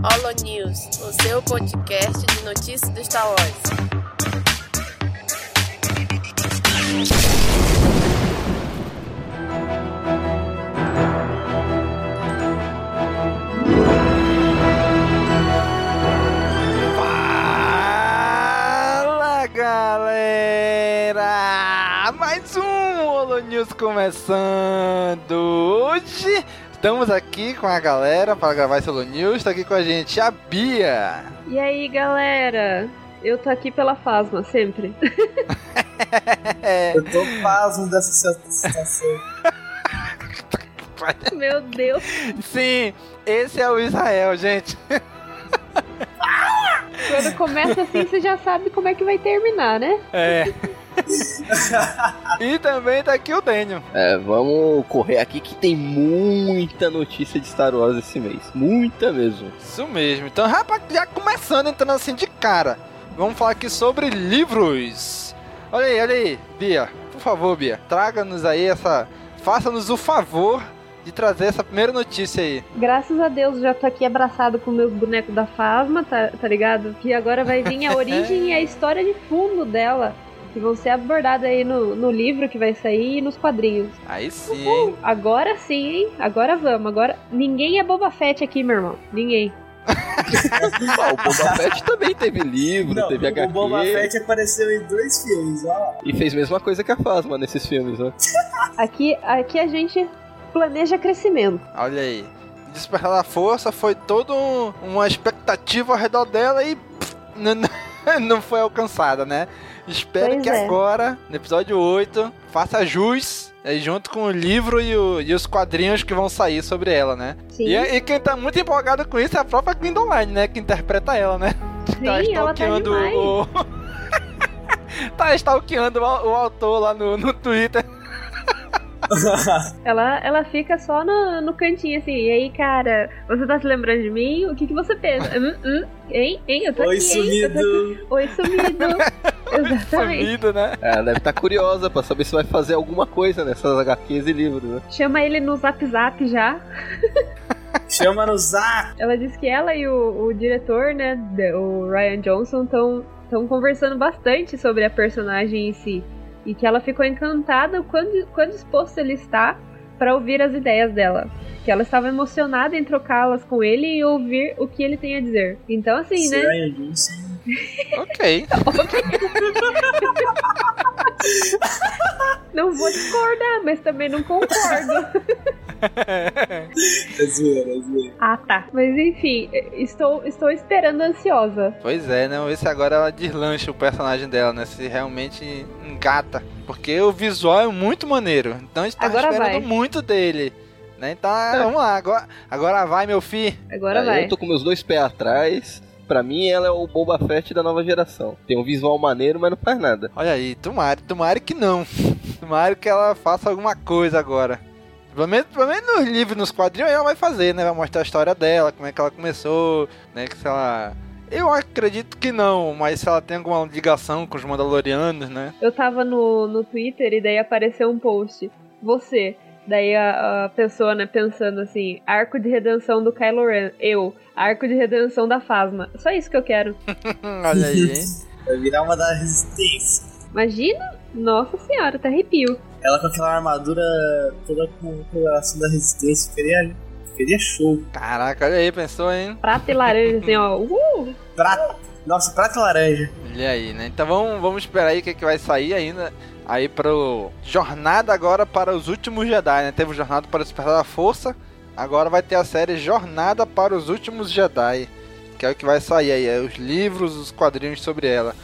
Holo News, o seu podcast de notícias do Star Wars. Fala galera! Mais um Holo News começando! Hoje estamos aqui com a galera para gravar esse News. Está aqui com a gente a Bia. E aí, galera? Eu tô aqui pela Fasma, sempre. Eu tô pasmo dessa situação. Meu Deus. Sim, esse é o Israel, gente. Quando começa assim, você já sabe como é que vai terminar, né? É. e também tá aqui o Daniel. É, vamos correr aqui que tem muita notícia de Star Wars esse mês. Muita mesmo. Isso mesmo. Então, rapaz, já começando, entrando assim de cara. Vamos falar aqui sobre livros. Olha aí, olha aí, Bia. Por favor, Bia, traga-nos aí essa. Faça-nos o favor de trazer essa primeira notícia aí. Graças a Deus já tô aqui abraçado com meus bonecos da Fasma, tá, tá ligado? Que agora vai vir a origem e a história de fundo dela. Que vão ser abordadas aí no, no livro que vai sair e nos quadrinhos. Aí sim, hein? Agora sim, hein? Agora vamos. Agora ninguém é Boba Fett aqui, meu irmão. Ninguém. Ah, o Boba Fett também teve livro, Não, teve HQ. o Boba Fett apareceu em dois filmes, ó. E fez a mesma coisa que a Fasma nesses filmes, né? Aqui, aqui a gente planeja crescimento. Olha aí. Despertar da Força foi toda um- uma expectativa ao redor dela e pff, não- não foi alcançada, né? Espero Pois que é. agora, no episódio 8, faça jus junto com o livro e, o- e os quadrinhos que vão sair sobre ela, né? Sim, E, e quem tá muito empolgado com isso é a própria Gwendoline, né? Que interpreta ela, né? sim ela tá stalkeando demais. o. tá stalkeando o, o autor lá no, no Twitter. Ela, ela fica só no, no cantinho assim. E aí, cara, você tá se lembrando de mim? O que, que você pensa? Hum, hum, hein? Hein? Eu tô Oi, aqui, hein? Eu tô aqui. sumido. Oi, sumido. Exatamente. Sumido, né? Ela deve estar curiosa pra saber se vai fazer alguma coisa nessas HQs e livros, né? Chama ele no zap zap já. Chama no zap. Ela disse que ela e o, o diretor, né, o Ryan Johnson, estão estão conversando bastante sobre a personagem em si. E que ela ficou encantada quando, quando disposto ele está para ouvir as ideias dela. Que ela estava emocionada em trocá-las com ele e ouvir o que ele tem a dizer. Então, assim, né? Johnson. Ok. Não vou discordar, mas também não concordo. É zoeira, é zoeira. ah, tá. Mas enfim, estou, estou esperando ansiosa. Pois é, né? Vamos ver se agora ela deslancha o personagem dela, né? Se realmente engata. Porque o visual é muito maneiro. Então a gente tá Agora esperando vai. muito dele. Né? Então, vamos lá. Agora, agora vai, meu filho. Agora Aí vai. Eu tô com meus dois pés atrás. Pra mim, ela é o Boba Fett da nova geração. Tem um visual maneiro, mas não faz nada. Olha aí, tomara, tomara que não. Tomara que ela faça alguma coisa agora. Pelo menos, pelo menos nos livros, nos quadrinhos, ela vai fazer, né? Vai mostrar a história dela, como é que ela começou, né? Que se ela. Eu acredito que não, mas se ela tem alguma ligação com os Mandalorianos, né? Eu tava no, no Twitter e daí apareceu um post. Você. Daí a, a pessoa, né, pensando assim, arco de redenção do Kylo Ren. Eu, arco de redenção da Fasma. Só isso que eu quero. Olha aí, hein? Vai virar uma da resistência. Imagina? Nossa senhora, até arrepio. Ela com aquela armadura toda com coloração da resistência. Ficaria, ficaria show. Caraca, olha aí, pensou, hein? Prata e laranja, assim, ó. Uh! Prata. Nossa, prata e laranja. Olha aí, né? Então vamos, vamos esperar aí o que, que vai sair ainda. Aí pro Jornada agora para os Últimos Jedi, né? Teve o Jornada para o Despertar da Força. Agora vai ter a série Jornada para os Últimos Jedi. Que é o que vai sair aí. É os livros, os quadrinhos sobre ela.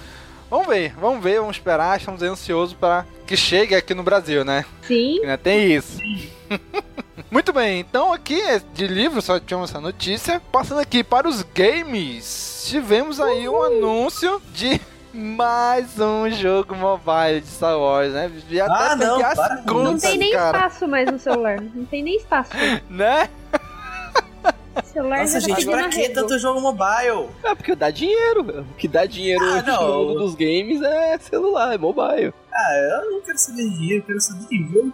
Vamos ver, vamos ver, vamos esperar. Estamos ansiosos para que chegue aqui no Brasil, né? Sim, Ainda tem isso. Muito bem, então aqui é de livro só tivemos essa notícia. Passando aqui para os games, tivemos aí um anúncio de mais um jogo mobile de Star Wars, né? Já Ah, até não, perdi as para com isso. não contas, tem nem cara, espaço mais no celular. Não tem nem espaço. né? Celular Nossa, já tá gente, pra que tanto jogo mobile? É porque dá dinheiro. O que dá dinheiro Ah, hoje não. no mundo dos games é celular, é mobile. Ah, eu não quero saber dinheiro, eu quero saber de jogo.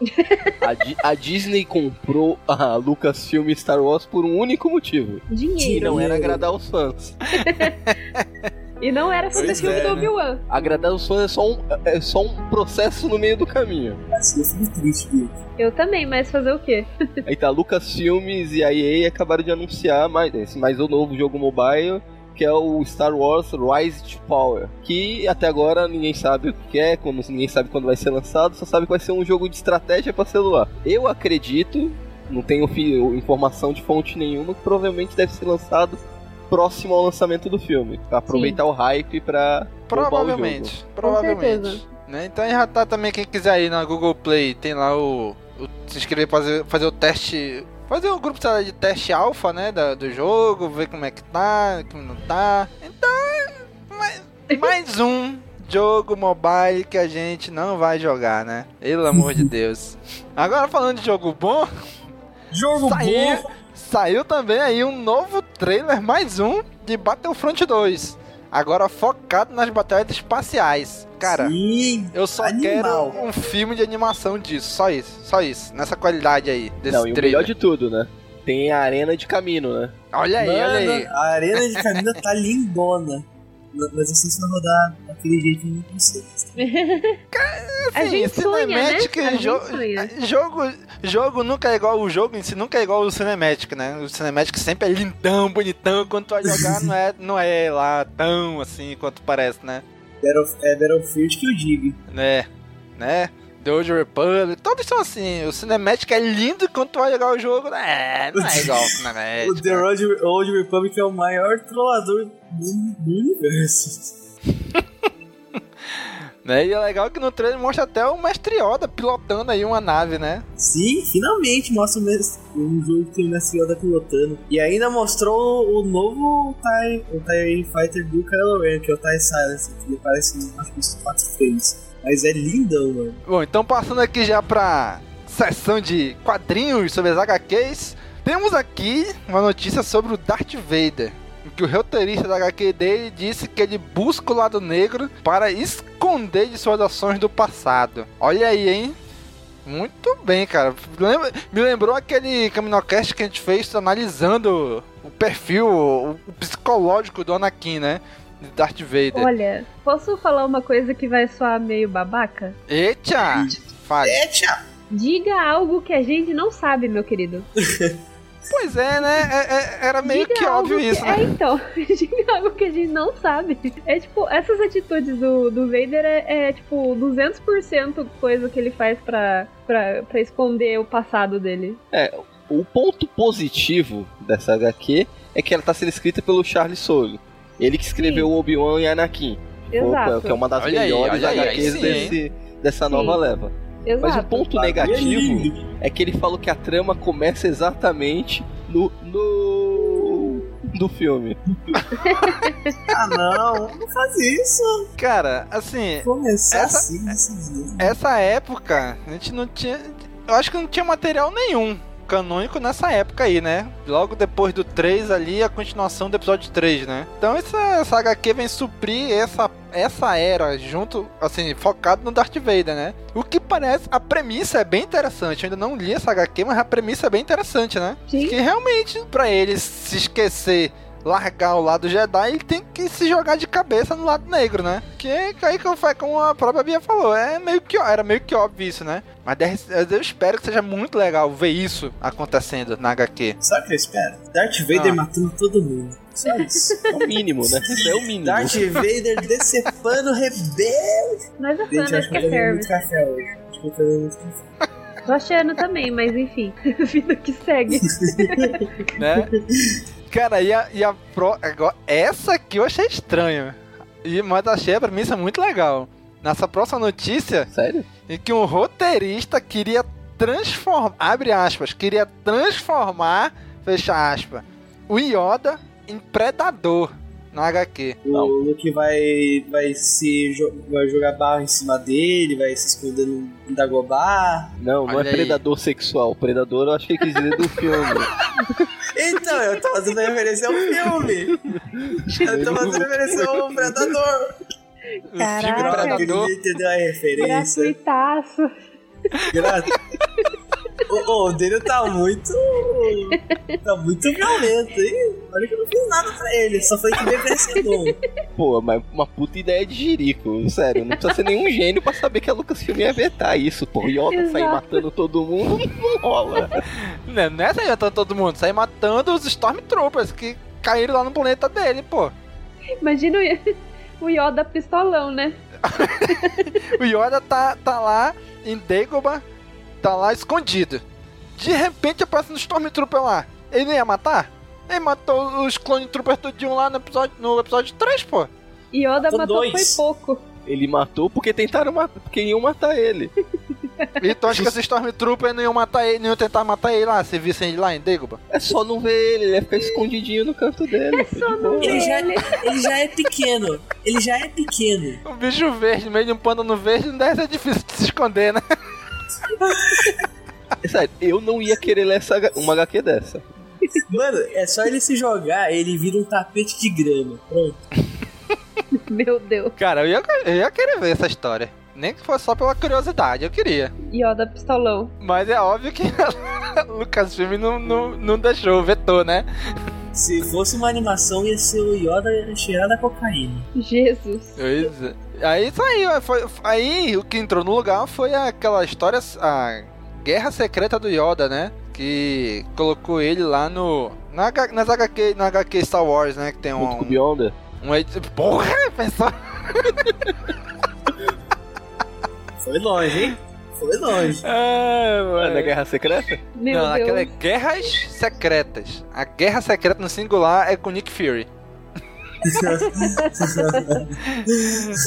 A, Di- a Disney comprou a Lucasfilm Star Wars por um único motivo. Que Dinheiro. não era agradar os fãs. E não era fazer Pois filme é, do né? Obi-Wan. Agradar os fãs é só um, é só um processo no meio do caminho. Assim, eu fico triste, viu? Eu também, mas fazer o quê? Aí tá, Lucasfilmes e a EA acabaram de anunciar mais, esse mais um novo jogo mobile, que é o Star Wars Rise to Power. Que até agora ninguém sabe o que é, ninguém sabe quando vai ser lançado, só sabe que vai ser um jogo de estratégia para celular. Eu acredito, não tenho informação de fonte nenhuma, que provavelmente deve ser lançado próximo ao lançamento do filme. Pra aproveitar o hype pra. Provavelmente. Provavelmente. Né? Então já tá também, quem quiser ir na Google Play, tem lá o. o se inscrever pra fazer, fazer o teste. Fazer um grupo de teste alfa, né? da- do jogo, ver como é que tá, como não tá. Então, mais, mais um jogo mobile que a gente não vai jogar, né? Pelo amor de Deus. Agora falando de jogo bom, Jogo Saiu. bom! Saiu também aí um novo trailer, mais um, de Battlefront 2. Agora focado nas batalhas espaciais. Cara, Sim, eu só animal. quero um filme de animação disso. Só isso, só isso. Nessa qualidade aí, desse Não, e o trailer. melhor de tudo, né? Tem a arena de caminho, né? Olha aí, olha aí. Mano, a arena de Camina tá lindona. Mas não sei se vai rodar daquele jeito no PC. A gente sonha, né? Cinematic, A gente jo- sonha. jogo, jogo nunca é igual o jogo em si, nunca é igual o Cinematic, né? O Cinematic sempre é lindão, bonitão, quando tu vai jogar não é, não é lá tão assim quanto parece, né? Battle- É Battlefield que eu digo. né? Né? The Old Republic, todos são assim. O Cinematic é lindo quando tu vai jogar o jogo. É, não é igual o Cinematic. O The Old, Old Republic é o maior trollador do, universo. Né? E é legal que no trailer mostra até o Mestre Yoda pilotando aí uma nave, né? Sim, finalmente mostra o mes- um jogo que tem o Mestre Yoda pilotando. E ainda mostrou o novo TIE, o TIE Fighter do Kylo Ren, que é o TIE Silence, que ele que uns 4 frames. Mas é lindão, mano. Bom, então passando aqui já pra sessão de quadrinhos sobre as HQs, temos aqui uma notícia sobre o Darth Vader. Que o roteirista da HQ dele disse que ele busca o lado negro para esconder de suas ações do passado. Olha aí, hein? Muito bem, cara. Me lembrou aquele Caminocast que a gente fez analisando o perfil, o psicológico do Anakin, né? De Darth Vader. Olha, posso falar uma coisa que vai soar meio babaca? Eita! Fale. É, tchau! Diga algo que a gente não sabe, meu querido. Pois é, né? É- é- era meio Diga que óbvio que... isso, né? É, então. Diga algo que a gente não sabe. É tipo, essas atitudes do, do Vader é, é tipo 200% coisa que ele faz pra, pra, pra esconder o passado dele. O ponto positivo dessa HQ é que ela tá sendo escrita pelo Charles Soule. Ele que escreveu o Obi-Wan e Anakin. Exato. Que é uma das Olha aí, melhores aí, aí HQs sim, desse, dessa nova leva. Exato. Mas o ponto é negativo lindo. é que ele falou que a trama começa exatamente no. no. do filme. Ah, não, não faz isso. Cara, assim, Começar Essa- assim jeito. essa época, a gente não tinha. Eu acho que não tinha material nenhum canônico nessa época aí, né? Logo depois do 3 ali, a continuação do episódio 3, né? Então essa, essa HQ vem suprir essa, essa era junto, assim, focado no Darth Vader, né? O que parece, a premissa é bem interessante. Eu ainda não li essa HQ, mas a premissa é bem interessante, né? Sim. Que realmente, pra ele se esquecer, largar o lado Jedi, ele tem que se jogar de cabeça no lado negro, né? Que aí que foi como a própria Bia falou, é meio que era meio que óbvio isso, né? Mas eu espero que seja muito legal ver isso acontecendo na HQ. Sabe o que eu espero? Darth Vader Ah. matando todo mundo. Só isso. É o mínimo, né? Isso é o mínimo. Darth Vader decepando rebelde. Nós é que serve. muito café hoje. Acho que eu muito café. Tô achando também, mas enfim. Vida que segue. né? Cara, e a, e a pro, agora, essa aqui eu achei estranha. E, mas achei a premissa muito legal. Nessa próxima notícia, Sério? em que um roteirista queria transformar, abre aspas, queria transformar, fecha aspas, o Yoda em predador no HQ. Não. O Luke vai, vai, se, vai jogar barro em cima dele, vai se esconder no Dagobah. Não, não Olha é aí. predador sexual. Predador eu acho que ele quis dizer do filme. Então, eu tô fazendo referência ao filme. Eu tô fazendo referência ao Predador. O Caraca. filme Droga, Predador. entendeu a referência. Gratuitaço. Gra- o, o, dele tá muito. tá muito violento, hein? Olha que eu não fiz nada pra ele, só foi que vencedor. Pô, mas uma puta ideia de jirico, sério. Não precisa ser nenhum gênio pra saber que a Lucasfilm ia vetar isso, pô. Yoda sair Exato. matando todo mundo, não rola. Não, não é sair matando todo mundo, sair matando os Stormtroopers que caíram lá no planeta dele, pô. Imagina o, o Yoda pistolão, né? O Yoda tá, tá lá em Dagobah, tá lá escondido. De repente aparece um Stormtrooper lá. Ele não ia matar? Ele matou os Clone Troopers tudinho lá no episódio, no episódio 3, pô. Yoda Matou matou dois. foi pouco. Ele matou porque tentaram matar, porque iam matar ele. Então acho que esses Stormtroopers não iam matar ele, não iam tentar matar ele lá, se vissem ele lá em Dagobah. É só não ver ele, ele ia ficar escondidinho no canto dele. É só não boa. Ele já, Ele- ele já é pequeno. Ele já é pequeno. Um bicho verde, no meio de um pântano verde, não deve ser difícil de se esconder, né? É Sério, eu não ia querer ler essa, uma HQ dessa. Mano, é só ele se jogar, ele vira um tapete de grama. Pronto. Meu Deus. Cara, eu ia, eu ia querer ver essa história. Nem que fosse só pela curiosidade, eu queria. Yoda pistolão. Mas é óbvio que a Lucasfilm não, não, não deixou, vetou, né? Se fosse uma animação, ia ser o Yoda cheirado a cocaína. Jesus. Pois é. Aí ó, foi, aí o que entrou no lugar foi aquela história, a Guerra Secreta do Yoda, né? Que colocou ele lá no. Na, nas HQ, na HQ Star Wars, né? Que tem Junto com o um. Beyonder. um, edi- porra, pensou? Foi longe, hein? Foi longe. É na Guerra Secreta? Meu não, Deus. aquela é Guerras Secretas. A Guerra Secreta no singular é com Nick Fury.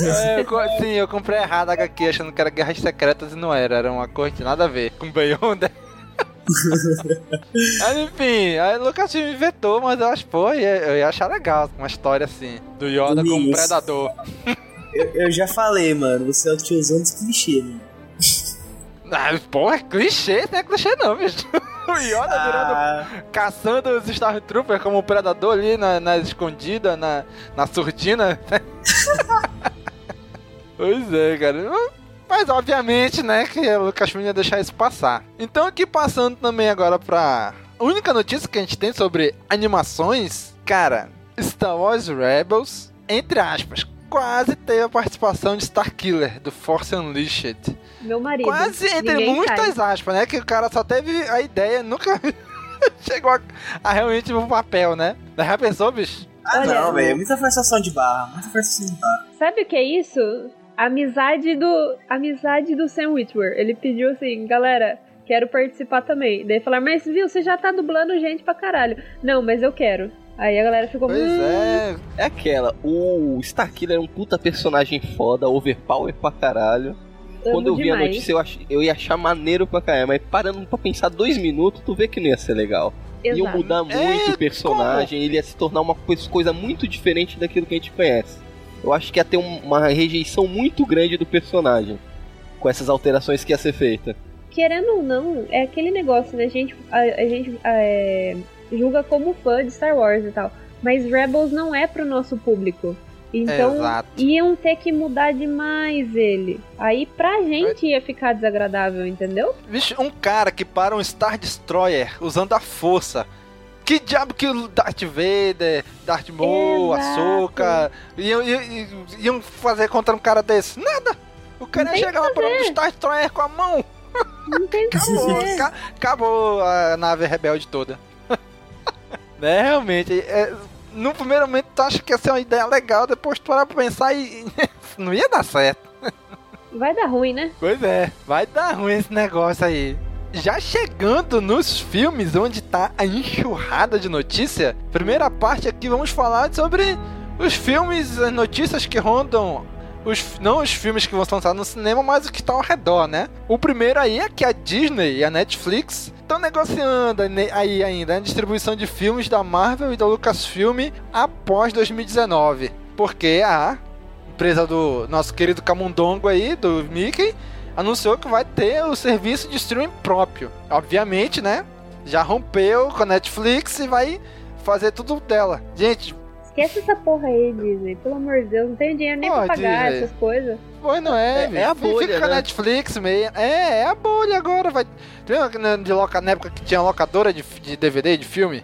É, eu sim, eu comprei errado a HQ achando que era Guerras Secretas e não era, era uma coisa que nada a ver com Beyonder. Mas enfim, a Lucasfilm vetou, mas eu acho, pô, eu ia, eu ia achar legal uma história assim, do Yoda como predador. Eu, eu já falei, mano, você é o tiozão dos clichês, mano. Ah, porra, clichê, não é clichê não, bicho. O Yoda virando Ah, caçando os Stormtroopers como predador ali na, na escondida, na, na surdina. pois é, cara. Mas obviamente, né, que a Lucasfilm ia deixar isso passar. Então aqui passando também agora pra única notícia que a gente tem sobre animações, cara, Star Wars Rebels, entre aspas, quase teve a participação de Starkiller, do Force Unleashed. Meu marido. Quase entre Ninguém muitas sai. aspas, né? Que o cara só teve a ideia, nunca chegou a, a realmente no papel, né? Mas já pensou, bicho? ah Olha, não, velho. Muita forçação de barra. Muita forçação de barra. Sabe o que é isso? Amizade do. Amizade do Sam Witwer. Ele pediu assim, galera, quero participar também. Daí falaram, mas viu, você já tá dublando gente pra caralho. Não, mas eu quero. Aí a galera ficou. Pois "Hum, é. É aquela, o Starkiller é um puta personagem foda, overpower pra caralho. amo Quando eu vi a demais." notícia, eu, ach, eu ia achar maneiro pra caralho, mas parando pra pensar dois minutos, tu vê que não ia ser legal. Iam Exato. mudar muito É, o personagem, ele ia se tornar uma coisa- muito diferente daquilo que a gente conhece. Eu acho que ia ter um- uma rejeição muito grande do personagem com essas alterações que ia ser feita. Querendo ou não, é aquele negócio, né? A gente, a, a gente é, julga como fã de Star Wars e tal. Mas Rebels não é pro nosso público. Então, Exato. iam ter que mudar demais ele. Aí pra gente ia ficar desagradável, entendeu? Bicho, um cara que para um Star Destroyer usando a força. Que diabo que o Darth Vader, Darth Maul. Ahsoka iam, iam, iam fazer contra um cara desse? Nada! O cara Não ia chegar lá para um. Star Destroyer com a mão. Não tem Acabou, acabou a nave rebelde toda. Né, realmente. é, no primeiro momento tu acha que ia ser uma ideia legal, depois tu para pra pensar e. não ia dar certo. Vai dar ruim, né? Pois é, vai dar ruim esse negócio aí. Já chegando nos filmes onde tá a enxurrada de notícia, primeira parte aqui vamos falar sobre os filmes, as notícias que rondam. Os, não os filmes que vão ser lançados no cinema, mas o que tá ao redor, né? O primeiro aí é que a Disney e a Netflix estão negociando ne- aí ainda a distribuição de filmes da Marvel e da Lucasfilm após 2019. Porque a empresa do nosso querido Camundongo aí, do Mickey, anunciou que vai ter o serviço de streaming próprio. Obviamente, né? Já rompeu com a Netflix e vai fazer tudo dela. Gente, Esquece essa porra aí, Disney. Pelo amor de Deus, não tenho dinheiro nem Ó, pra pagar Disney. essas coisas. Pois não é, É- é a bolha, Fica com a né? Netflix meio. É, é a bolha agora. Vai... Lembra na- de loca... na época que tinha locadora de, de DVD, de filme?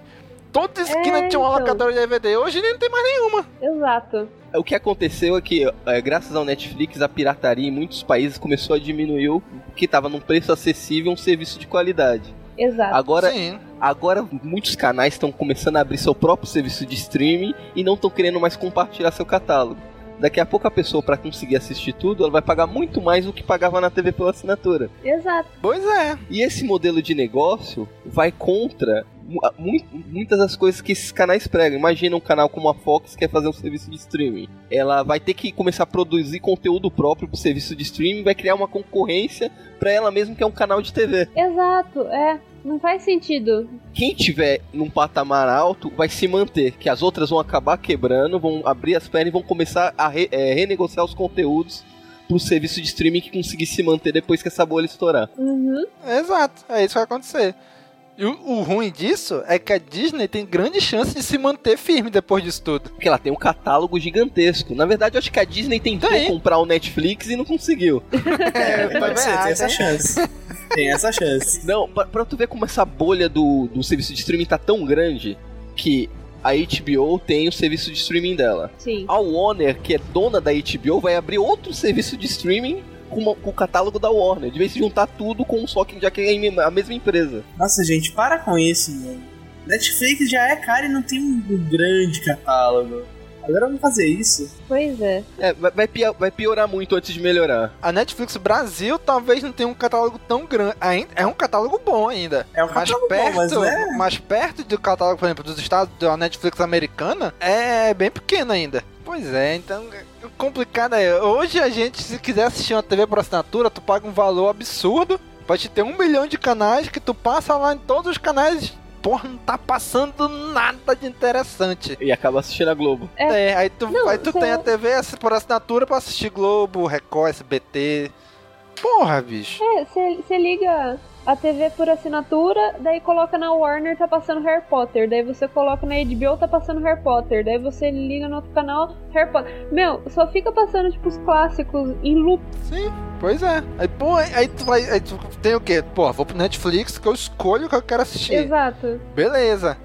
Toda esquina É, tinha uma então. locadora de DVD. Hoje nem tem mais nenhuma. Exato. O que aconteceu é que, é, graças ao Netflix, a pirataria em muitos países começou a diminuir, porque estava num preço acessível um serviço de qualidade. Exato. Agora, Sim. Agora muitos canais estão começando a abrir seu próprio serviço de streaming e não estão querendo mais compartilhar seu catálogo. Daqui a pouco a pessoa, para conseguir assistir tudo, ela vai pagar muito mais do que pagava na TV pela assinatura. Exato. Pois é. E esse modelo de negócio vai contra mu- mu- muitas das coisas que esses canais pregam. Imagina um canal como a Fox que quer fazer um serviço de streaming. Ela vai ter que começar a produzir conteúdo próprio pro serviço de streaming, vai criar uma concorrência para ela mesmo que é um canal de TV. Exato. É. Não faz sentido. Quem tiver num patamar alto vai se manter, que as outras vão acabar quebrando, vão abrir as pernas e vão começar a re- é, renegociar os conteúdos pro serviço de streaming que conseguir se manter depois que essa bolha estourar. Uhum. Exato. É isso que vai acontecer. E o, o ruim disso é que a Disney tem grande chance de se manter firme depois disso tudo. Porque ela tem um catálogo gigantesco. Na verdade, eu acho que a Disney tentou Tem. comprar o Netflix e não conseguiu. É, também pode ser, tem essa hein? chance. Tem essa chance. Não, pra, pra tu ver como essa bolha do, do serviço de streaming tá tão grande que a HBO tem o serviço de streaming dela. Sim. A Warner, que é dona da HBO, vai abrir outro serviço de streaming com, uma- com o catálogo da Warner. De vez em juntar tudo com um só que já que é a mesma empresa. Nossa, gente, para com isso, mano. Netflix já é cara e não tem um grande catálogo. Agora vamos fazer isso. Pois é. É, vai, vai pia- vai piorar muito antes de melhorar. A Netflix Brasil talvez não tenha um catálogo tão grande. É um catálogo bom ainda. É um Mas catálogo bom, perto, mas não é- mas perto do catálogo, por exemplo, dos estados da Netflix americana, é bem pequeno ainda. Pois é, então o complicado é. Hoje a gente, se quiser assistir uma TV por assinatura, tu paga um valor absurdo. Pode te ter um milhão de canais que tu passa lá em todos os canais. Porra, não tá passando nada de interessante. E acaba assistindo a Globo. É. É, aí tu, Não, aí tu tem a TV por assinatura pra assistir Globo, Record, SBT. Porra, bicho. É, você liga a TV por assinatura, daí coloca na Warner, tá passando Harry Potter. Daí você coloca na HBO, tá passando Harry Potter. Daí você liga no outro canal, Harry Potter. Meu, só fica passando, tipo, os clássicos em loop. Sim, pois é. Aí, pô, aí, tu vai. Aí tu tem o quê? Pô, vou pro Netflix que eu escolho o que eu quero assistir. Exato. Beleza.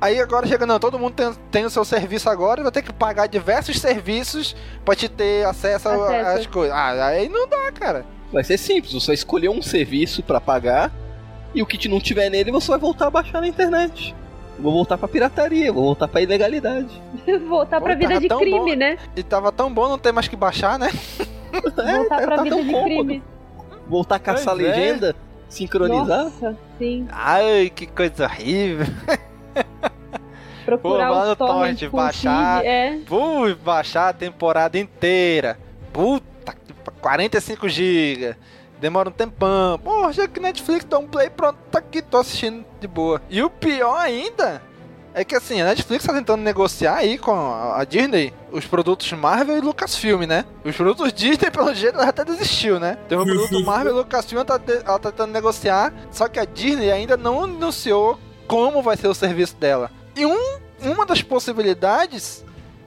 Aí agora chega, não, todo mundo tem, tem o seu serviço agora e vai ter que pagar diversos serviços pra te ter acesso, Acesso. às coisas. Ah, aí não dá, cara. Vai ser simples, você vai escolher um serviço pra pagar e o que não tiver nele você vai voltar a baixar na internet. Vou voltar pra pirataria, vou voltar pra ilegalidade. Voltar pra Pô, vida de crime, bom. né? E tava tão bom não ter mais que baixar, né? Voltar pra tá vida tão de cômodo. crime. Voltar a caçar Pois é. legenda, sincronizar. Nossa, sim. Ai, que coisa horrível. Procurar Pô, torrents torrent, baixar. É. Fui baixar a temporada inteira. Puta 45 GB. Demora um tempão. Porra, já que Netflix dá um play, pronto, tá aqui, tô assistindo de boa. E o pior ainda é que assim, a Netflix tá tentando negociar aí com a Disney os produtos Marvel e Lucasfilm, né? Os produtos Disney, pelo jeito, ela até desistiu, né? Tem um produto Marvel e Lucasfilm, ela tá, ela tá tentando negociar, só que a Disney ainda não anunciou como vai ser o serviço dela. E um, uma das possibilidades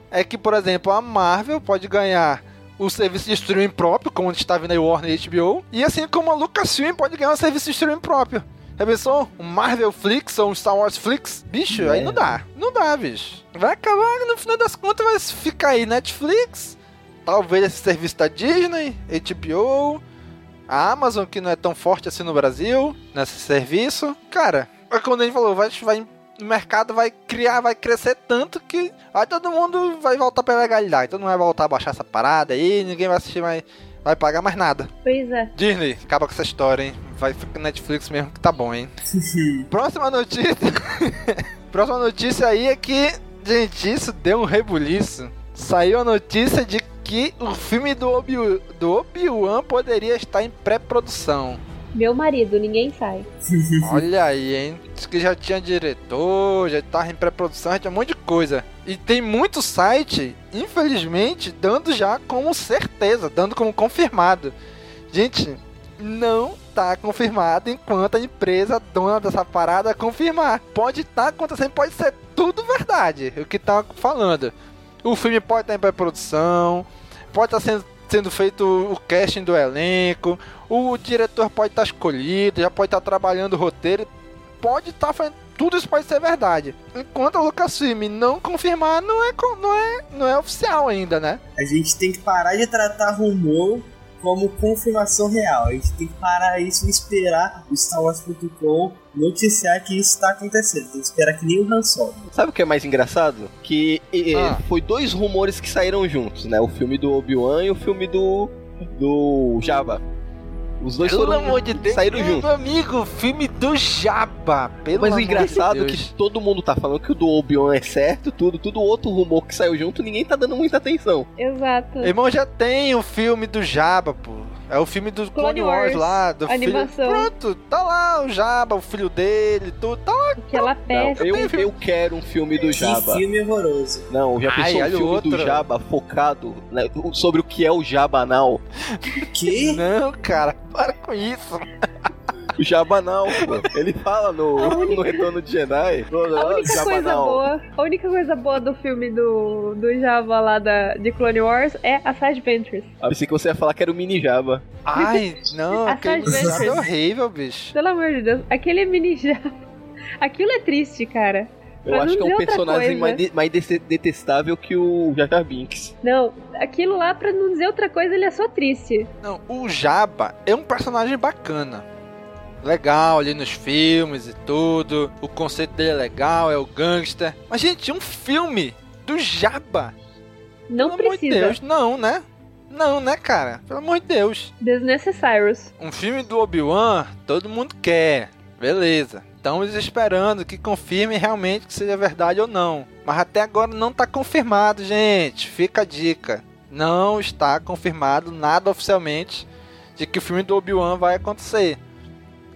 é que, por exemplo, a Marvel pode ganhar o serviço de streaming próprio, como está vindo aí Warner e HBO, e assim como a Lucasfilm pode ganhar um serviço de streaming próprio. Já pensou? Um Marvel Flix ou um Star Wars Flix? Bicho, aí É. não dá. Não dá, bicho. Vai acabar, no final das contas, vai ficar aí Netflix, talvez esse serviço da Disney, HBO, a Amazon, que não é tão forte assim no Brasil, nesse serviço. Cara, é como a gente falou, vai, vai, o mercado vai criar, vai crescer tanto que aí todo mundo vai voltar pra legalidade. Todo mundo vai voltar a baixar essa parada aí, ninguém vai assistir mais, vai pagar mais nada. Pois é. Disney, acaba com essa história, hein? Vai ficar Netflix mesmo que tá bom, hein? Próxima notícia. Próxima notícia aí é que, gente, isso deu um rebuliço. Saiu a notícia de que o filme do Obi- do Obi-Wan poderia estar em pré-produção. Meu marido, ninguém sai. Olha aí, hein? Diz que já tinha diretor, já tava em pré-produção, já tinha um monte de coisa. E tem muito site, infelizmente, dando já como certeza, dando como confirmado. Gente, não tá confirmado enquanto a empresa dona dessa parada confirmar. Pode estar acontecendo, pode ser tudo verdade, o que tá falando. O filme pode estar em pré-produção, pode estar sendo sendo feito o casting do elenco, o diretor pode estar escolhido, já pode estar trabalhando o roteiro, pode estar fazendo. Tudo isso pode ser verdade. Enquanto a Lucasfilm não confirmar, não é, não, é, não é oficial ainda, né? A gente tem que parar de tratar rumor como confirmação real. A gente tem que parar isso e esperar o Star Wars.com noticiar que isso está acontecendo. Tem que esperar que nem o Han Solo. Sabe o que é mais engraçado? Que Ah. foi dois rumores que saíram juntos, né? O filme do Obi-Wan e o filme do. do Jabba. Os dois Pelo foram, amor de Deus, saíram meu juntos. amigo, filme do Jabba. Pelo Mas o engraçado é de que Deus. todo mundo tá falando que o do Obi-Wan é certo, tudo, tudo outro rumor que saiu junto, ninguém tá dando muita atenção. Exato. Irmão, já tem o filme do Jabba, pô. É o filme do Clone, Clone Wars, Wars, lá, do animação. filho. Pronto, tá lá o Jabba, o filho dele, tudo. Tá lá. Aquela peça. eu, tenho filme. eu quero um filme do Que Jabba. filme horroroso. Não, já Ai, pensou um olha o filme do outro. Jabba focado né, sobre o que é o Jabanal? Que? Não, cara, para com isso. O Jabanal, pô. Ele fala no, única- no Retorno de Jedi. no- A única coisa Jabanal. boa, a única coisa boa do filme do, do Java lá da, de Clone Wars é a Side Ventures. Ah, pensei que você ia falar que era o mini Jabba. Ai, não, A aquele é horrível, bicho. Pelo amor de Deus, aquele mini Java. Aquilo é triste, cara. Eu Pra acho que é um personagem mais, de- mais detestável que o Jar Binks. Não, aquilo lá, pra não dizer outra coisa, ele é só triste. Não, o Jabba é um personagem bacana. Legal ali nos filmes e tudo. O conceito dele é legal, é o gangster. Mas, gente, um filme do Jabba. Não Pelo amor de precisa. Deus, não, né? Não, né, cara? Pelo amor de Deus. Desnecessários. Um filme do Obi-Wan, todo mundo quer. Beleza. Estamos esperando que confirme realmente que seja verdade ou não. Mas até agora não está confirmado, gente. Fica a dica. Não está confirmado nada oficialmente de que o filme do Obi-Wan vai acontecer.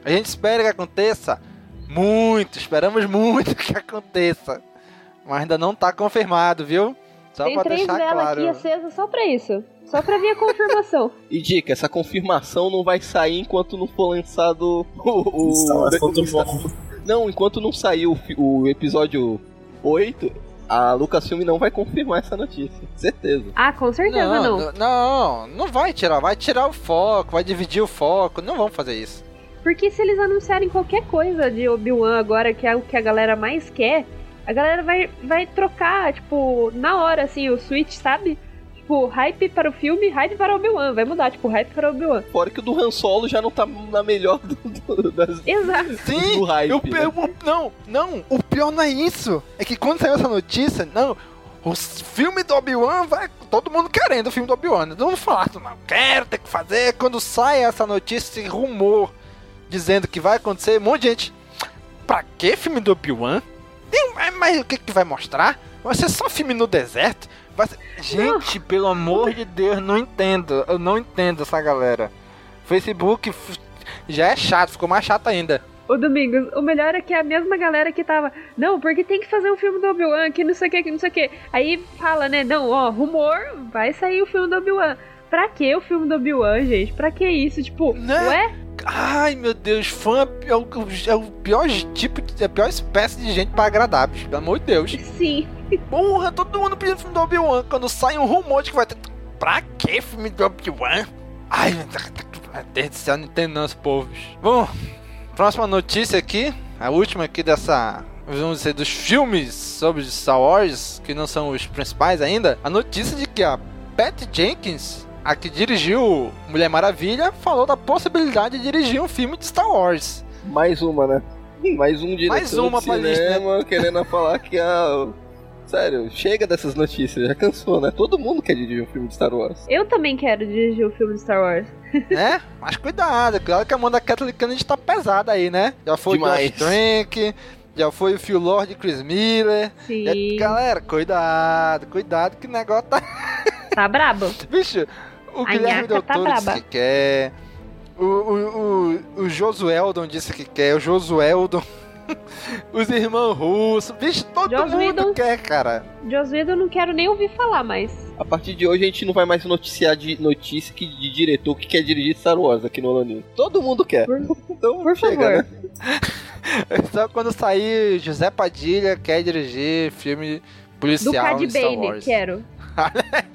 A gente espera que aconteça muito, esperamos muito que aconteça. Mas ainda não está confirmado, viu? Só Tem para três deixar velas claro. aqui acesas só pra isso. Só pra ver a confirmação. E dica, essa confirmação não vai sair enquanto não for lançado o. o- Star o- Wars.com. não, enquanto não sair o, episódio 8, a Lucasfilm não vai confirmar essa notícia. Certeza. Ah, com certeza não. não, não, não vai tirar, vai tirar o foco, vai dividir o foco, não vamos fazer isso. Porque se eles anunciarem qualquer coisa de Obi-Wan agora, que é o que a galera mais quer, a galera vai, vai trocar, tipo, na hora, assim, o switch, sabe? Tipo, hype para o filme, hype para Obi-Wan. Vai mudar, tipo, hype para Obi-Wan. Fora que o do Han Solo já não tá na melhor do, do- das, Exato. Sim, do hype. eu, né? eu- não, não, o pior não é isso. É que quando saiu essa notícia, não, o filme do Obi-Wan vai. Todo mundo querendo o filme do Obi-Wan. Todo mundo falando, não, quero ter que fazer. Quando sai essa notícia, esse rumor dizendo que vai acontecer, um monte de gente. Pra que filme do Obi-Wan? Tem- Mas, mas o que, que vai mostrar? Vai ser só filme no deserto? Gente, pelo amor de Deus, não entendo. Eu não entendo essa galera. Facebook já é chato, ficou mais chato ainda. Ô Domingos, o melhor é que é a mesma galera que tava. Não, porque tem que fazer um filme do Obi-Wan, que não sei o que, que não sei o que. Aí fala, né? Não, ó, rumor, vai sair o filme do Obi-Wan. Pra que o filme do Obi-Wan, gente? Pra que isso? Tipo, Né? ué? Ai meu Deus, fã é o, é o pior tipo, de- é a pior espécie de gente pra agradar, bicho. Pelo amor de Deus. Sim. Porra, todo mundo pedindo filme do Obi-Wan. Quando sai um rumor de que vai ter. Pra que filme do Obi-Wan? Ai, meu Deus do céu, não entendo não, esse povo. bicho. Bom, próxima notícia aqui. A última aqui dessa. Vamos dizer, dos filmes sobre Star Wars, que não são os principais ainda. A notícia de que a Patty Jenkins, a que dirigiu Mulher Maravilha, falou da possibilidade de dirigir um filme de Star Wars. Mais uma, né? Mais um diretor Mais uma de pra lista, né? cinema querendo falar que a... Sério, chega dessas notícias, já cansou, né? Todo mundo quer dirigir um filme de Star Wars. Eu também quero dirigir o filme de Star Wars. né? Mas cuidado, claro que a mão da Kathleen Kennedy tá pesada aí, né? Já foi Demais. o Josh Trank, já foi o Phil Lord e Chris Miller. Sim. É, galera, cuidado, cuidado que o negócio tá... Tá brabo. Bicho, o A Guilherme nhaca Del tá disse braba. que quer. O, o, o, o Josueldon disse que quer. O Josueldon. Os irmãos russos. Bicho, todo Joss mundo Whedon. quer, cara. Joss Whedon eu não quero nem ouvir falar mais. A partir de hoje a gente não vai mais noticiar de notícia que de diretor que quer dirigir Star Wars aqui no Olaninho. Todo mundo quer. Por, Então por chega, favor. né? Só quando sair José Padilha quer dirigir filme Do policial Cad em Star Bane, Wars. quero.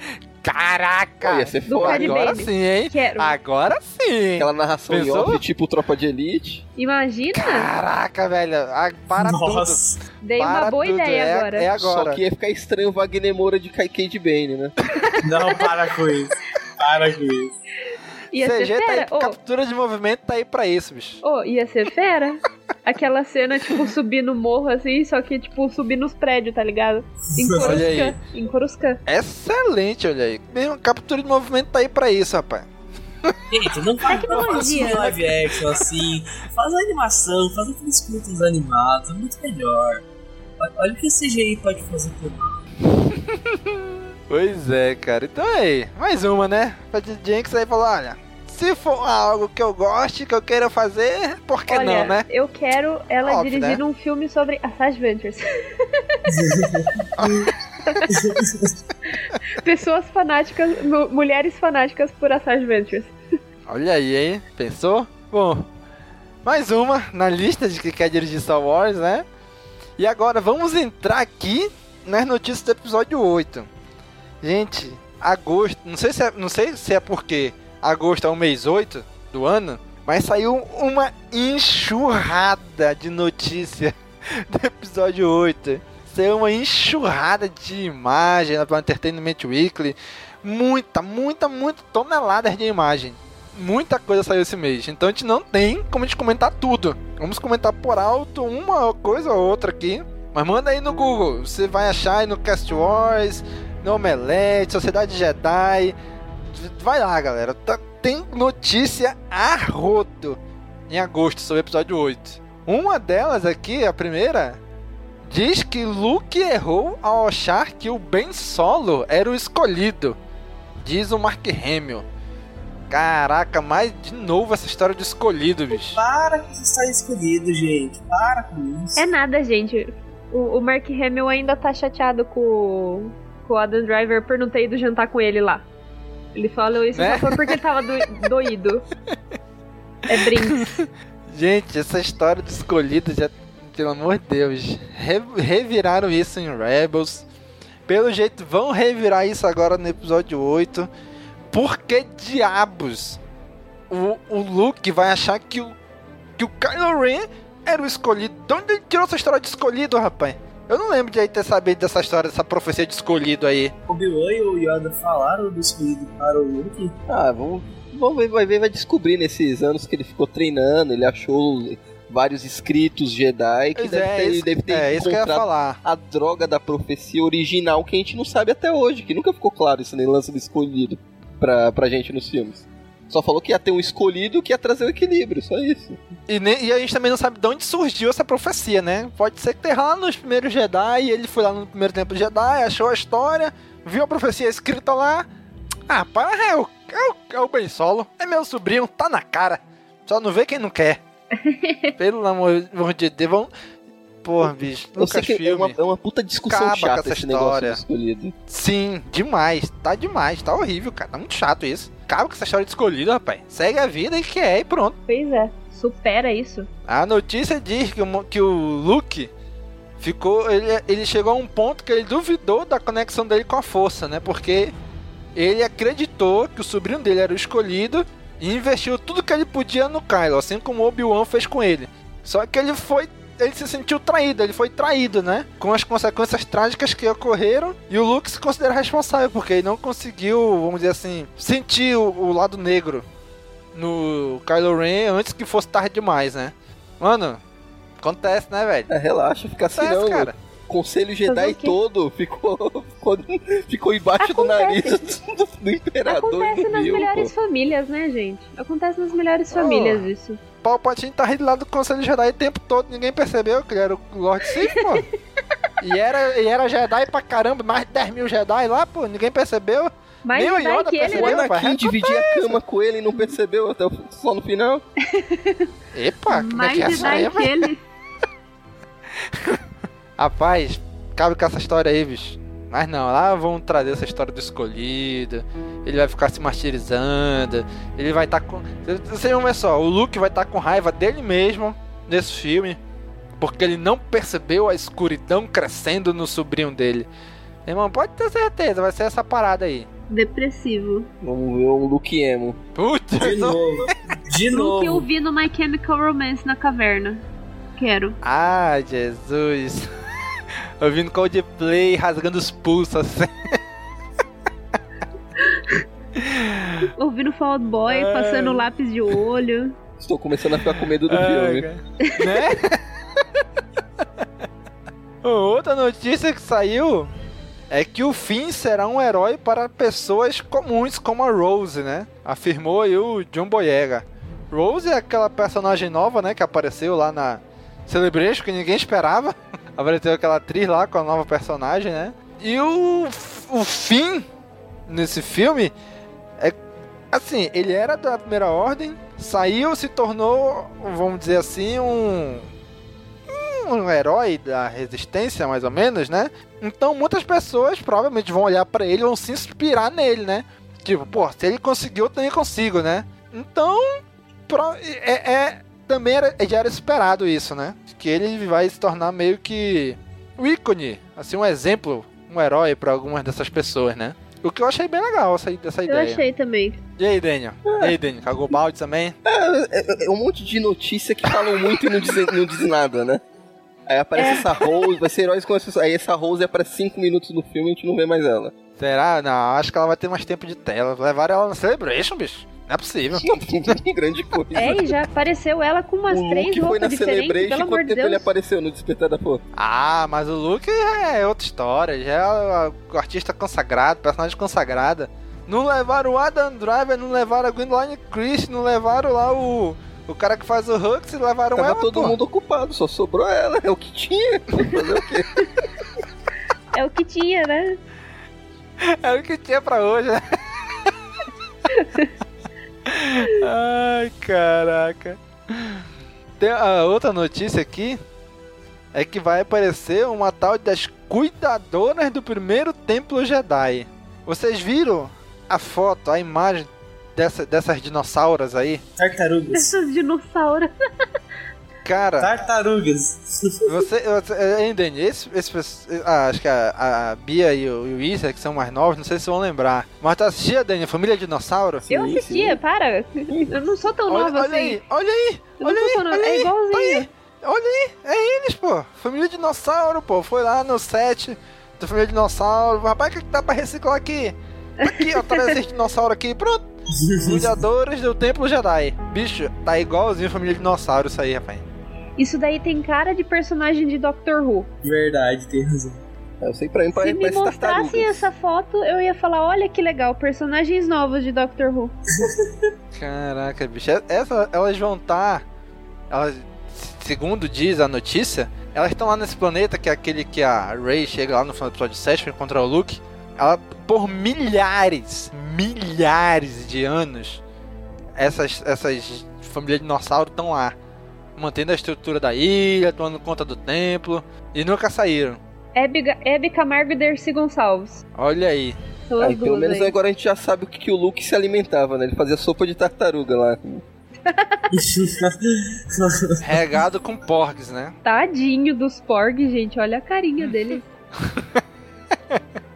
Caraca! Pô, ia ser Do foda. Agora sim, hein? Quero. Agora sim! Aquela narração em Pensou? off, tipo Tropa de Elite. Imagina? Caraca, velho. Ah, para Nossa. Dei tudo. uma Para boa tudo. ideia é, agora. É agora. Só que ia ficar estranho o Wagner Moura de Cade Bane, né? Não, para com isso. Para com isso. Ia ser CG tá fera. aí, Ô, captura de movimento tá aí pra isso, bicho. ô, ia ser fera. Aquela cena, tipo, subir no morro assim, só que, tipo, subir nos prédios, tá ligado? Em Olha aí. Coruscant. Em Coruscant. Excelente, olha aí. Mesmo captura de movimento tá aí pra isso, rapaz. Gente, não faz, Tecnologia. um live action assim. Faz uma animação, faz aqueles curtos animados, é muito melhor. Olha- o que o CGI pode fazer por nós. Pois é, cara. Então aí, mais uma, né? Pra Jenks aí falar, olha, se for algo que eu goste, que eu queira fazer, por que Olha, não, né? eu quero ela Óbvio, dirigindo né? um filme sobre Assassin's Ventures. Pessoas fanáticas, mu- mulheres fanáticas por Assassin's Ventures. Olha aí, hein? Pensou? Bom, mais uma na lista de que quer dirigir Star Wars, né? E agora vamos entrar aqui nas notícias do episódio 8. Gente, agosto, não sei se é, não sei se é porque agosto é o mês 8 do ano, mas saiu uma enxurrada de notícia do episódio 8. Saiu uma enxurrada de imagem pela Entertainment Weekly. Muita, muita, muita toneladas de imagem. Muita coisa saiu esse mês. Então a gente não tem como a gente comentar tudo. Vamos comentar por alto uma coisa ou outra aqui. Mas manda aí no Google. Você vai achar aí no Cast Wars, no Omelete, Sociedade Jedi. Vai lá, galera. Tá- tem notícia a rodo em agosto sobre o episódio 8. Uma delas aqui, a primeira, diz que Luke errou ao achar que o Ben Solo era o escolhido. Diz o Mark Hamill. Caraca, mais de novo essa história do escolhido, bicho. Para que você está escolhido, gente. Para com isso. É nada, gente. O, o Mark Hamill ainda tá chateado com, com o Adam Driver por não ter ido jantar com ele lá. Ele falou isso Né? só porque tava do- doído. É brinco. Gente, essa história do escolhido já. Pelo amor de Deus. re- reviraram isso em Rebels. Pelo jeito, vão revirar isso agora no episódio 8. Por que diabos o, o Luke vai achar que o, que o Kylo Ren era o escolhido? De onde ele tirou essa história de escolhido, rapaz? Eu não lembro de aí ter sabido dessa história, dessa profecia de escolhido aí. O Obi-Wan e o Yoda falaram do escolhido para o Luke. Ah, vamos, vamos ver, vai ver, vai descobrir nesses anos que ele ficou treinando, ele achou vários escritos Jedi que Pois deve é, ter, isso, deve ter é isso que eu ia falar. a droga da profecia original que a gente não sabe até hoje, que nunca ficou claro isso nem lance do escolhido pra, pra gente nos filmes. Só falou que ia ter um escolhido que ia trazer o equilíbrio, só isso. E, ne- e a gente também não sabe de onde surgiu essa profecia, né? Pode ser que tenha lá nos primeiros Jedi, e ele foi lá no primeiro tempo Jedi, achou a história, viu a profecia escrita lá. Ah, para, é o, é o, é o Ben Solo, é meu sobrinho, tá na cara. Só não vê quem não quer. Pelo amor de Deus, vamos... Porra, bicho, Eu sei que é uma, é uma puta discussão Acaba com chata essa esse negócio história. do escolhido. Sim, demais. Tá demais, tá horrível, cara. Tá muito chato isso. Acaba com essa história de escolhido, rapaz. Segue a vida e que é, e pronto. Pois é, supera isso. A notícia diz que o, que o Luke ficou. Ele, ele chegou a um ponto que ele duvidou da conexão dele com a força, né? Porque ele acreditou que o sobrinho dele era o escolhido e investiu tudo que ele podia no Kylo, assim como o Obi-Wan fez com ele. Só que ele foi. Ele se sentiu traído, ele foi traído, né? Com as consequências trágicas que ocorreram. E o Luke se considera responsável, porque ele não conseguiu, vamos dizer assim, sentir o, o lado negro no Kylo Ren antes que fosse tarde demais, né? Mano, acontece, né, velho? É, relaxa, fica assim Acontece, não. cara. O conselho Jedi todo ficou, ficou, ficou embaixo do nariz Acontece. do, do imperador Acontece do nas Bill, melhores pô. famílias, né, gente? Acontece nas melhores Oh. famílias isso. Palpatine tá rindo lá do Conselho Jedi o tempo todo, ninguém percebeu que ele era o Lord Sith, pô. E era, e era Jedi pra caramba, mais de 10 mil Jedi lá, pô, ninguém percebeu. Mais Nem o Yoda que ele, O percebeu, né? rapaz. Anakin dividia a cama com ele e não percebeu até o- só no final. Epa, como é Mais que é essa aí, que ele. Rapaz, cabe com essa história aí, bicho. Mas não, lá vão trazer essa história do escolhido. Ele vai ficar se martirizando. Ele vai estar com. Vocês vão ver só, o Luke vai estar com raiva dele mesmo nesse filme. Porque ele não percebeu a escuridão crescendo no sobrinho dele. Irmão, pode ter certeza, vai ser essa parada aí. Depressivo. Vamos ver um Luke Emo. Putz, De novo. De O que eu novo. vi no My Chemical Romance na caverna. Quero. Ah, Jesus. Ouvindo Coldplay rasgando os pulsos assim. Ouvindo Fall Out Boy, Ai. passando lápis de olho. Estou começando a ficar com medo do Ai, filme. cara. Né? Outra notícia que saiu é que o Finn será um herói para pessoas comuns como a Rose, né? Afirmou aí o John Boyega. Rose é aquela personagem nova, né? Que apareceu lá na Celebration, que ninguém esperava. Apareceu aquela atriz lá com a nova personagem, né? E o, o Finn, nesse filme, é assim, ele era da primeira ordem, saiu, se tornou, vamos dizer assim, um um herói da resistência, mais ou menos, né? Então muitas pessoas provavelmente vão olhar pra ele e vão se inspirar nele, né? Tipo, pô, se ele conseguiu, eu também consigo, né? Então, é, é- também era, já era esperado isso, né? Que ele vai se tornar meio que um ícone, assim, um exemplo, um herói pra algumas dessas pessoas, né? O que eu achei bem legal essa, essa Eu ideia. achei também. E aí, Daniel? E aí, Daniel? Cagou balde também? É, é um monte de notícia que falam muito e não dizem, não dizem nada, né? Aí aparece essa Rose, vai ser heróis com essa. Aí essa Rose aparece 5 minutos no filme e a gente não vê mais ela. Será? Não, acho que ela vai ter mais tempo de tela. Levaram ela na Celebration, bicho. Não é possível. Grande coisa. É, e já apareceu ela com umas o três Luke foi roupas na diferentes, Celebration pelo amor quanto de tempo ele Deus. apareceu no Despertar da Força? Ah, mas o Luke é outra história. Já é o artista consagrado, personagem consagrada. Não levaram o Adam Driver, não levaram a Gwendoline Christie, não levaram lá o. O cara que faz o Hux, levaram Tava ela, todo pô. mundo ocupado, só sobrou ela, é o que tinha. Fazer o quê? É o que tinha, né? Era o que tinha pra hoje, né? Ai, caraca. Tem a outra notícia aqui. É que vai aparecer uma tal das cuidadoras do primeiro templo Jedi. Vocês viram a foto, a imagem dessa, dessas dinossauras aí? Tartarugas. Essas dinossauros. Cara, Tartarugas. Você, hein, Dani, esse, esse, ah, acho que a, a Bia e o, e o Isa, que são mais novos, não sei se vão lembrar. Mas tu assistia, Dani, Família Dinossauro? Eu Sim, assistia, sim. para. Eu não sou tão Olha, nova olha assim. aí, olha aí, Eu não olha aí, olha É aí, igualzinho. olha aí, é eles, pô. Família Dinossauro, pô. Foi lá no set do Família Dinossauro. Rapaz, o que, que dá pra reciclar aqui? Tá Aqui, ó, traz esse dinossauro aqui, pronto. Cuidadores do Templo Jedi. Bicho, tá igualzinho Família Dinossauro isso aí, rapaz. Isso daí tem cara de personagem de Doctor Who. Verdade, tem razão. Eu sei pra mim, Se parece me mostrassem essa foto, eu ia falar, olha que legal, personagens novos de Doctor Who. Caraca, bicho. Essa, elas vão estar. elas, segundo diz a notícia, elas estão lá nesse planeta que é aquele que a Rey chega lá no final do episódio 7 pra encontrar o Luke. Ela, por milhares, milhares de anos, essas, essas famílias de dinossauro estão lá. Mantendo a estrutura da ilha, tomando conta do templo. E nunca saíram. Hebe, Hebe Camargo e Dercy Gonçalves. Olha aí. Pelo duas menos aí. agora a gente já sabe o que, que o Luke se alimentava, né? Ele fazia sopa de tartaruga lá. Regado com porgs, né? Tadinho dos Porg, gente. Olha a carinha dele.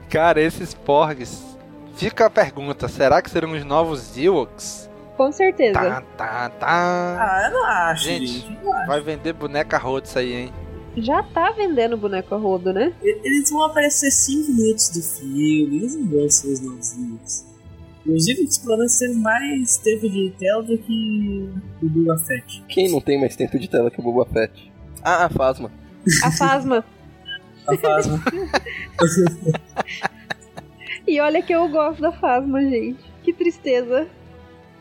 Cara, esses porgs. Fica a pergunta: será que serão os novos Ewoks? Com certeza. Tá, tá, tá. Ah, eu não acho, Gente. não acho. Vai vender boneca roda isso aí, hein? Já tá vendendo boneco a rodo, né? Eles vão aparecer 5 minutos do filme, eles não vão ser os novos Ewoks. Os Ewoks pelo menos teve mais tempo de tela do que o Boba Fett. Quem não tem mais tempo de tela que o Boba Fett? Ah, a Fasma. A Fasma. A Fasma. e olha que eu gosto da Fasma, gente. Que tristeza.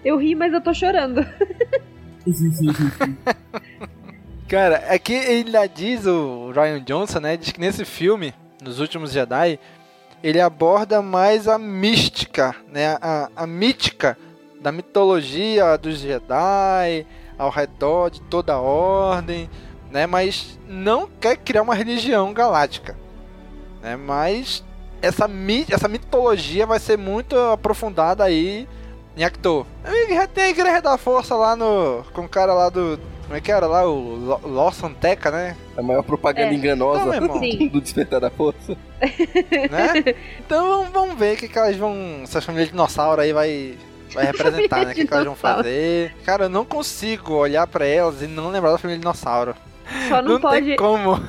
Eu ri, mas eu tô chorando. Cara, aqui ainda diz o Ryan Johnson, né? Diz que nesse filme, nos últimos Jedi, ele aborda mais a mística, né? A, a mítica da mitologia dos Jedi ao redor de toda a ordem, né? Mas não quer criar uma religião galáctica, né? Mas essa, essa mitologia vai ser muito aprofundada aí Já tem a Igreja da Força lá no. com o cara lá do Como é que era lá? O Lawson Teca, né? A maior propaganda É. enganosa Não. Sim. do Despertar da Força. né? Então vamos, ver o que, que elas vão. Essas famílias de dinossauro aí vai, vai representar, né? O que, que elas vão fazer. Cara, eu não consigo olhar pra elas e não lembrar da família de dinossauro. Só não, pode. tem como.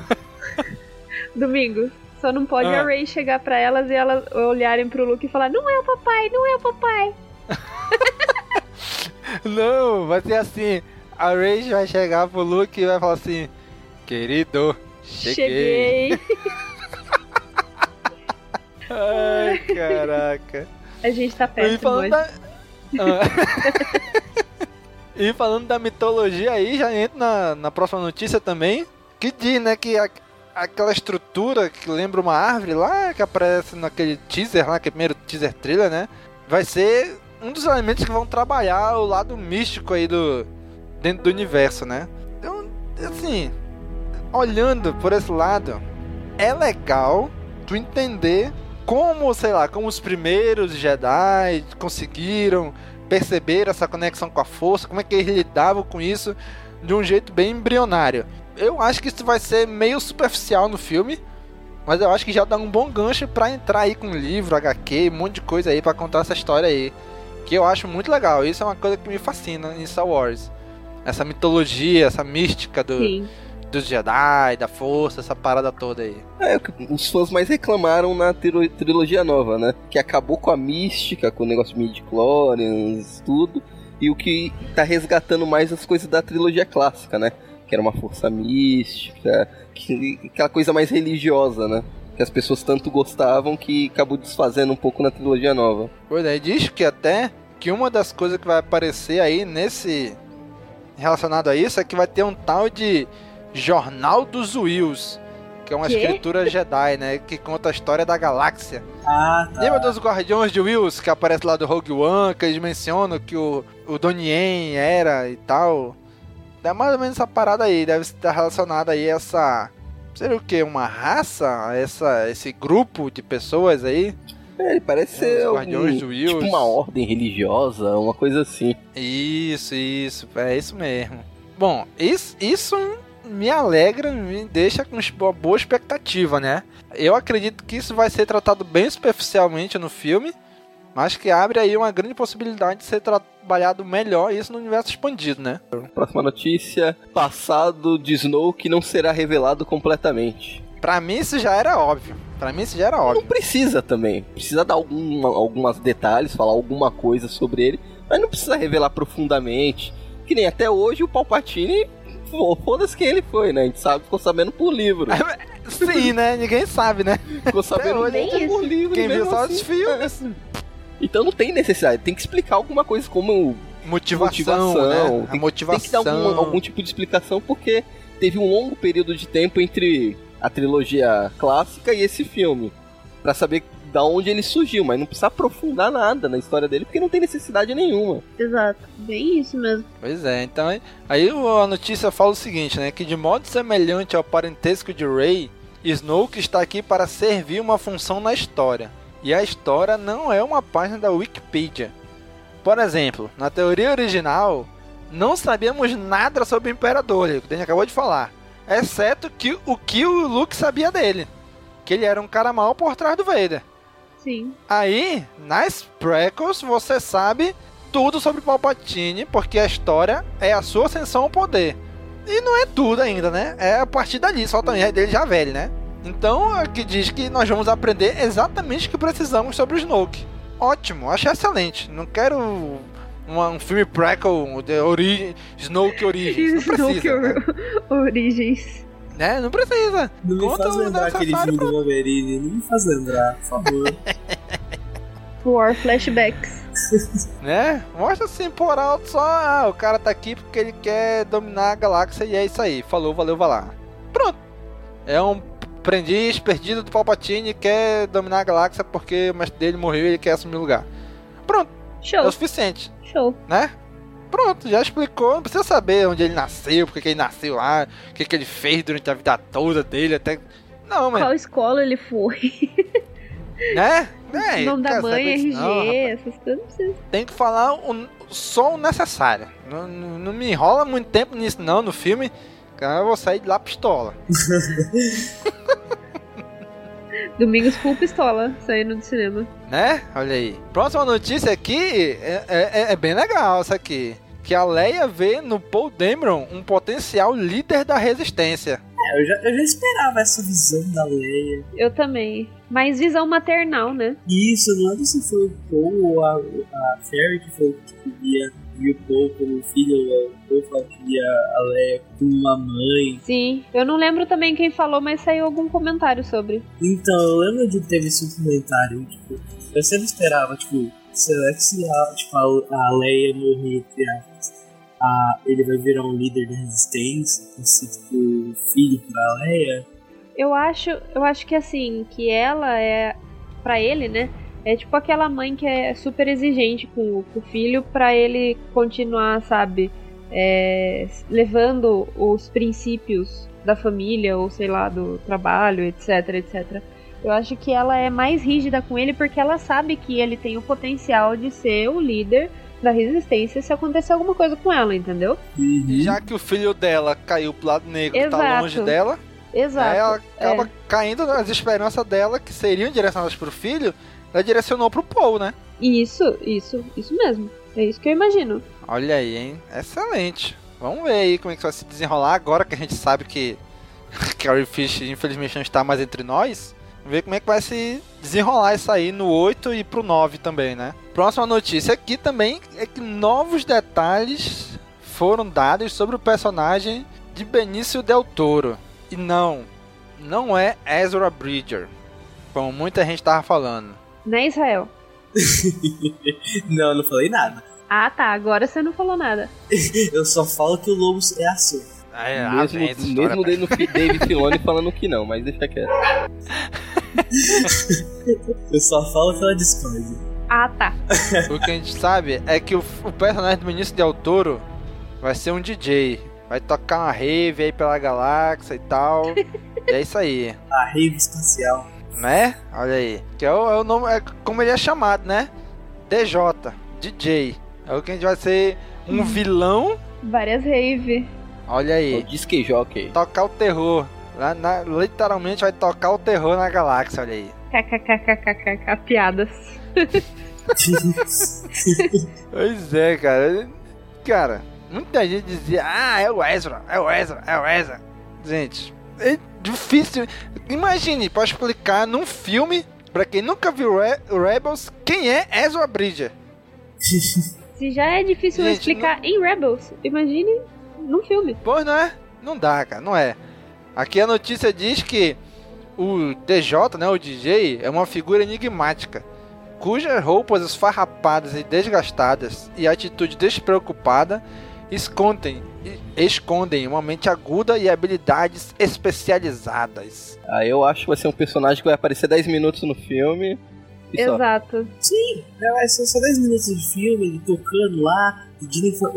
Domingo. Só não pode Ah. a Ray chegar pra elas e elas olharem pro Luke e falar: Não é o papai, não é o papai. Não, vai ser assim. A Rage vai chegar pro Luke e vai falar assim: Querido, cheguei. Cheguei. Ai, caraca. A gente tá E péssimo falando da... Ah. e falando da mitologia aí, já entra na, na próxima notícia também. Que diz, né, que a- aquela estrutura que lembra uma árvore lá, que aparece naquele teaser lá, aquele primeiro teaser trailer, né? Vai ser um dos elementos que vão trabalhar o lado místico aí do... Dentro do universo, né? Então, assim... Olhando por esse lado, é legal tu entender como, sei lá, como os primeiros Jedi conseguiram perceber essa conexão com a força, como é que eles lidavam com isso de um jeito bem embrionário. Eu acho que isso vai ser meio superficial no filme, mas eu acho que já dá um bom gancho pra entrar aí com livro, HQ, um monte de coisa aí pra contar essa história aí, que eu acho muito legal. Isso é uma coisa que me fascina em Star Wars. Essa mitologia, essa mística do, Sim. dos Jedi, da força, essa parada toda aí. É, o que os fãs mais reclamaram na trilo- trilogia nova, né? Que acabou com a mística, com o negócio de midi-chlorians, tudo. E o que tá resgatando mais as coisas da trilogia clássica, né? Que era uma força mística, que, aquela coisa mais religiosa, né? Que as pessoas tanto gostavam que acabou desfazendo um pouco na trilogia nova. Pois é, diz que até que uma das coisas que vai aparecer aí nesse. relacionado a isso é que vai ter um tal de Jornal dos Wills. Que é uma Quê? escritura Jedi, né? Que conta a história da galáxia. Ah, tá. Lembra dos Guardiões de Wills que aparece lá do Rogue One, que eles mencionam que o, o Donnie Yen era e tal? É mais ou menos essa parada aí, deve estar relacionada aí a essa. Seria o que? Uma raça? Essa, esse grupo de pessoas aí? É, ele parece Os ser algum, tipo uma ordem religiosa, uma coisa assim. Isso, isso, é isso mesmo. Bom, isso, isso me alegra, me deixa com uma boa expectativa, né? Eu acredito que isso vai ser tratado bem superficialmente no filme, mas que abre aí uma grande possibilidade de ser trabalhado melhor isso no universo expandido, né? Próxima notícia: passado de Snoke não será revelado completamente. Pra mim isso já era óbvio. Pra mim isso já era Não óbvio. precisa também. Precisa dar algum, algumas detalhes, falar alguma coisa sobre ele, mas não precisa revelar profundamente. Que nem até hoje o Palpatine, fo- foda-se quem ele foi, né? A gente sabe, ficou sabendo por livro. Sim, né? Ninguém sabe, né? Ficou sabendo muito por livro. Quem viu mesmo só assim. os filmes. Então não tem necessidade, tem que explicar alguma coisa como Motivação, Motivação, né? tem- A motivação. Tem que dar algum, algum tipo de explicação, porque teve um longo período de tempo entre a trilogia clássica e esse filme. Pra saber da onde ele surgiu, mas não precisa aprofundar nada na história dele, porque não tem necessidade nenhuma. Exato. Bem isso mesmo. Pois é, então aí a notícia fala o seguinte, né? Que de modo semelhante ao parentesco de Rey, Snoke está aqui para servir uma função na história. E a história não é uma página da Wikipedia. Por exemplo, na teoria original, não sabíamos nada sobre o Imperador, o que a gente acabou de falar. Exceto que o que o Luke sabia dele. Que ele era um cara mau por trás do Vader. Sim. Aí, nas prequels, você sabe tudo sobre Palpatine, porque a história é a sua ascensão ao poder. E não é tudo ainda, né? É a partir dali, só também é dele já velho, né? Então, aqui diz que nós vamos aprender exatamente o que precisamos sobre o Snoke. Ótimo, acho excelente. Não quero uma- um filme prequel de ori Snoke Origins. Não Snoke precisa, né? Origens. né? Não precisa. Não me Conta faz lembrar aquele filme do Wolverine. Não me faz lembrar, por favor. War Flashbacks. né? Mostra assim por alto só, ah, o cara tá aqui porque ele quer dominar a galáxia e é isso aí. Falou, valeu, vai lá. Pronto. É um aprendiz perdido do Palpatine quer dominar a galáxia porque o mestre dele morreu e ele quer assumir o lugar. Pronto, é Show. o suficiente, Show. né? Pronto, já explicou, não precisa saber onde ele nasceu, porque que ele nasceu lá, o que, que ele fez durante a vida toda dele, até. Não, mas Qual escola ele foi? né? É, Nome da mãe, RG, disso não, essas coisas não precisa. Tem que falar o, só o necessário. Não, não, não me enrola muito tempo nisso não, no filme. Que eu vou sair de lá pistola. Domingos full pistola saindo do cinema. Né? Olha aí. Próxima notícia aqui é, é- é bem legal essa aqui. Que a Leia vê no Paul Dameron um potencial líder da resistência. É, eu já, eu já esperava essa visão da Leia. Eu também. Mas visão maternal, né? Isso, não lembro se foi o Paul ou a, a Ferry que foi que via, via o Paul como filho, o Paul via a Leia como uma mãe. Sim. Eu não lembro também quem falou, mas saiu algum comentário sobre. Então, eu lembro de ter visto um comentário, tipo, eu sempre esperava, tipo, será que se a, tipo, a, Leia morrer, a, ele vai virar um líder da resistência, ser, tipo, filho pra Leia? Eu acho, eu acho que assim, que ela é pra ele, né? É tipo aquela mãe que é super exigente com, o- com o filho pra ele continuar, sabe, é, levando os princípios da família ou sei lá do trabalho, etc, etc. Eu acho que ela é mais rígida com ele porque ela sabe que ele tem o potencial de ser o líder da resistência se acontecer alguma coisa com ela, entendeu? E já que o filho dela caiu pro lado negro e tá Exato. longe dela, Exato. aí ela acaba é. caindo nas esperanças dela, que seriam direcionadas pro filho, ela direcionou pro Paul, né? Isso, isso, isso mesmo. É isso que eu imagino. Olha aí, hein? Excelente. Vamos ver aí como é que vai se desenrolar agora que a gente sabe que Carrie Fish infelizmente não está mais entre nós. Vamos ver como é que vai se desenrolar isso aí no 8 e pro 9 também, né? Próxima notícia aqui também é que novos detalhes foram dados sobre o personagem de Benício Del Toro. E não, não é Ezra Bridger, como muita gente tava falando. Né, Israel? Não, eu não falei nada. Ah, tá. Agora você não falou nada. Eu só falo que o lobo é azul. É, mesmo essa história, mesmo David Fi- David Filoni falando que não, mas deixa quieto. Eu só falo pela Discord. Ah, tá. O que a gente sabe é que o, o personagem do Vinícius Del Toro vai ser um DJ. Vai tocar uma rave aí pela galáxia e tal. e é isso aí, A rave espacial. Né? Olha aí. Que é o, é o nome, é como ele é chamado, né? DJ, DJ. É o que a gente vai ser um vilão. Várias rave. Olha aí. disque jockey. Tocar o terror. Lá na- literalmente vai tocar o terror na galáxia, olha aí. KKKKKK piadas. Pois é, cara. Cara, muita gente dizia, ah, é o Ezra, é o Ezra, é o Ezra. Gente, é difícil. Imagine, pra explicar num filme, pra quem nunca viu Re Rebels, quem é Ezra Bridger. Se já é difícil Gente, explicar em Rebels, imagine num filme. Pois não é? Não dá, cara, não é. Aqui a notícia diz que o DJ, né, o DJ, é uma figura enigmática, cujas roupas esfarrapadas e desgastadas e atitude despreocupada escondem, escondem uma mente aguda e habilidades especializadas. Aí eu acho que vai ser um personagem que vai aparecer 10 minutos no filme. E só. Exato. Sim, é, vai ser só 10 minutos de filme, ele tocando lá,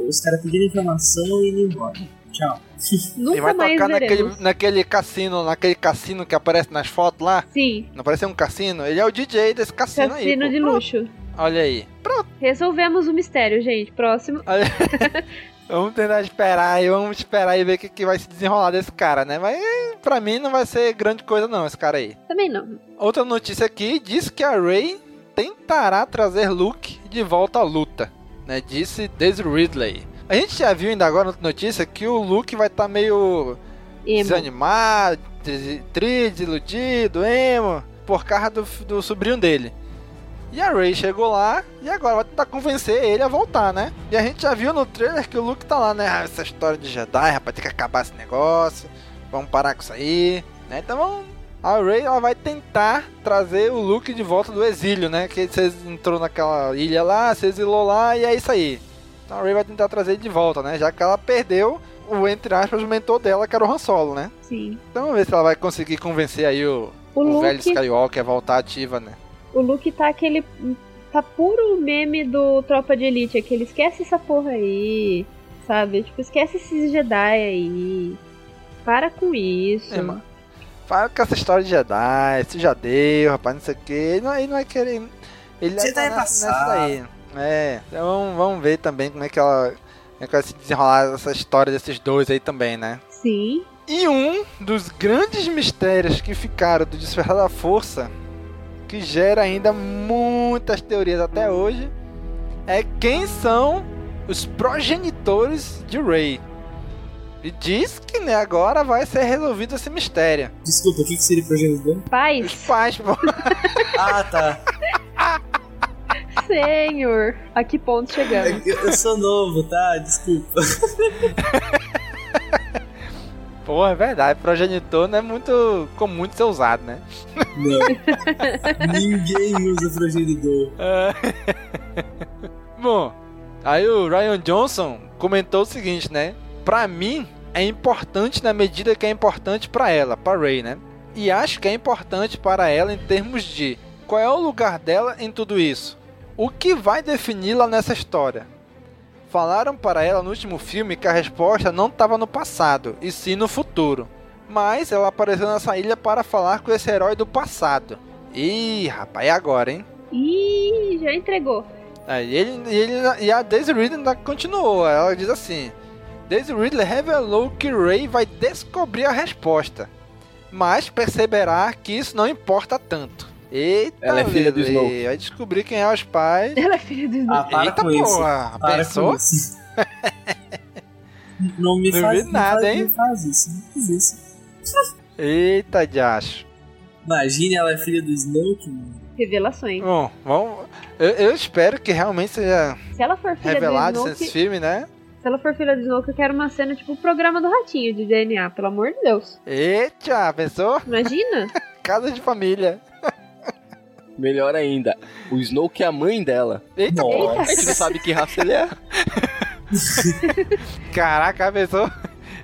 os caras pedindo informação e indo embora. Tchau. Ele Nunca vai mais tocar naquele, naquele cassino, naquele cassino que aparece nas fotos lá. Sim, Não parece um cassino? Ele é o DJ desse cassino, aí. cassino pô. de luxo. Olha aí. Resolvemos o mistério, gente. Próximo. Vamos tentar esperar e vamos esperar e ver o que, que vai se desenrolar desse cara, né? Mas pra mim não vai ser grande coisa não, esse cara aí. Também não. Outra notícia aqui diz que a Rey tentará trazer Luke de volta à luta, né? Disse Daisy Ridley. A gente já viu ainda agora outra notícia que o Luke vai estar meio Emo. desanimado, des- triste, desiludido, emo, por causa do, do sobrinho dele. E a Rey chegou lá e agora vai tentar convencer ele a voltar, né? E a gente já viu no trailer que o Luke tá lá, né? Ah, essa história de Jedi, rapaz, tem que acabar esse negócio. Vamos parar com isso aí, né? Então vamos. A Rey ela vai tentar trazer o Luke de volta do exílio, né? Que você entrou naquela ilha lá, se exilou lá e é isso aí. Então a Rey vai tentar trazer ele de volta, né? Já que ela perdeu o, entre aspas, o mentor dela, que era o Han Solo, né? Sim. Então vamos ver se ela vai conseguir convencer aí o, O o velho Luke, Skywalker a voltar ativa, né? O Luke tá aquele. Tá puro meme do Tropa de Elite. Aquele esquece essa porra aí. Sabe? Tipo, esquece esses Jedi aí. Para com isso. É, Fala com essa história de Jedi, isso já deu, rapaz, não sei o que. Ele não, ele não vai querer. Ele vai Jedi é tá nessa, nessa aí. É, então vamos, vamos ver também como é que ela. Como é que vai se desenrolar essa história desses dois aí também, né? Sim. E um dos grandes mistérios que ficaram do Despertar da Força, que gera ainda muitas teorias até hoje, é quem são os progenitores de Rey. E diz que né, agora vai ser resolvido esse mistério. Desculpa, o que, que seria progenitor? Os Paz, pais, pô. Ah, tá. senhor. A que ponto chegamos? Eu, eu sou novo, tá? Desculpa. Pô, é verdade, progenitor não é muito comum de ser usado, né? Não. Ninguém usa progenitor. Bom, aí o Ryan Johnson comentou o seguinte, né? Pra mim é importante na medida que é importante pra ela, pra Ray, né? E acho que é importante para ela em termos de qual é o lugar dela em tudo isso. O que vai defini-la nessa história? Falaram para ela no último filme que a resposta não estava no passado, e sim no futuro. Mas ela apareceu nessa ilha para falar com esse herói do passado. Ih, rapaz, e agora, hein? Ih, já entregou. Aí ele, e ele, e a Daisy Ridley ainda continuou. Ela diz assim: Daisy Ridley revelou que Ray vai descobrir a resposta, mas perceberá que isso não importa tanto. Eita, Ela é filha do Snoke. Vai descobrir quem é os pais. Ela é filha do Ah, para Eita com isso. porra, Para pensou? com isso. Não me Não faz, vi nada, não faz, hein? Não faz isso, não faz isso. Eita, Diacho. Imagine ela é filha do Snoke, mano. Revelações. Bom, vamos. Eu, eu espero que realmente seja Se ela for filha revelado Snoke, filme, né? se ela for filha do Snoke, eu quero uma cena tipo o programa do Ratinho de DNA, pelo amor de Deus. Eita, pensou? Imagina? Casa de família. Melhor ainda, o Snoke é a mãe dela. Eita, Nossa. A gente não sabe que raça ele é. caraca, pensou?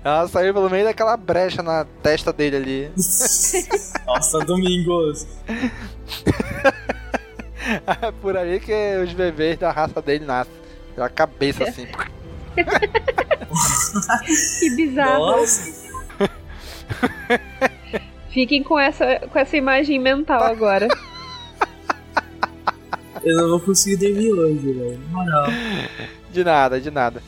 Ela saiu pelo meio daquela brecha na testa dele ali. Nossa, Domingos. É por aí que os bebês da raça dele nascem. Pela cabeça assim. Que bizarro. Nossa. Fiquem com essa, com essa imagem mental agora. Eu não vou conseguir dormir hoje, velho. Na moral. De nada, de nada.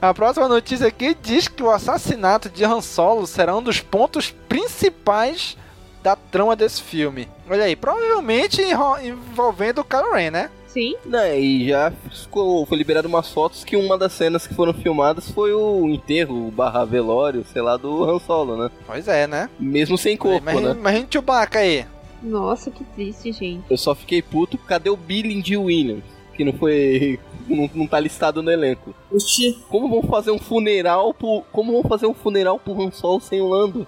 A próxima notícia aqui diz que o assassinato de Han Solo será um dos pontos principais da trama desse filme. Olha aí, provavelmente envolvendo o Kylo Ren, né? Sim. Né, e já ficou, foi liberado umas fotos que uma das cenas que foram filmadas foi o enterro barra velório, sei lá, do Han Solo, né? Pois é, né? Mesmo sem corpo, Imagina, né? imagina o Chewbacca aí. Nossa, que triste, gente. Eu só fiquei puto, cadê o Billy de Williams? Que não foi. Não, não tá listado no elenco. Oxi. Como vão fazer um funeral pro. Como vão fazer um funeral pro Han Solo sem o Lando?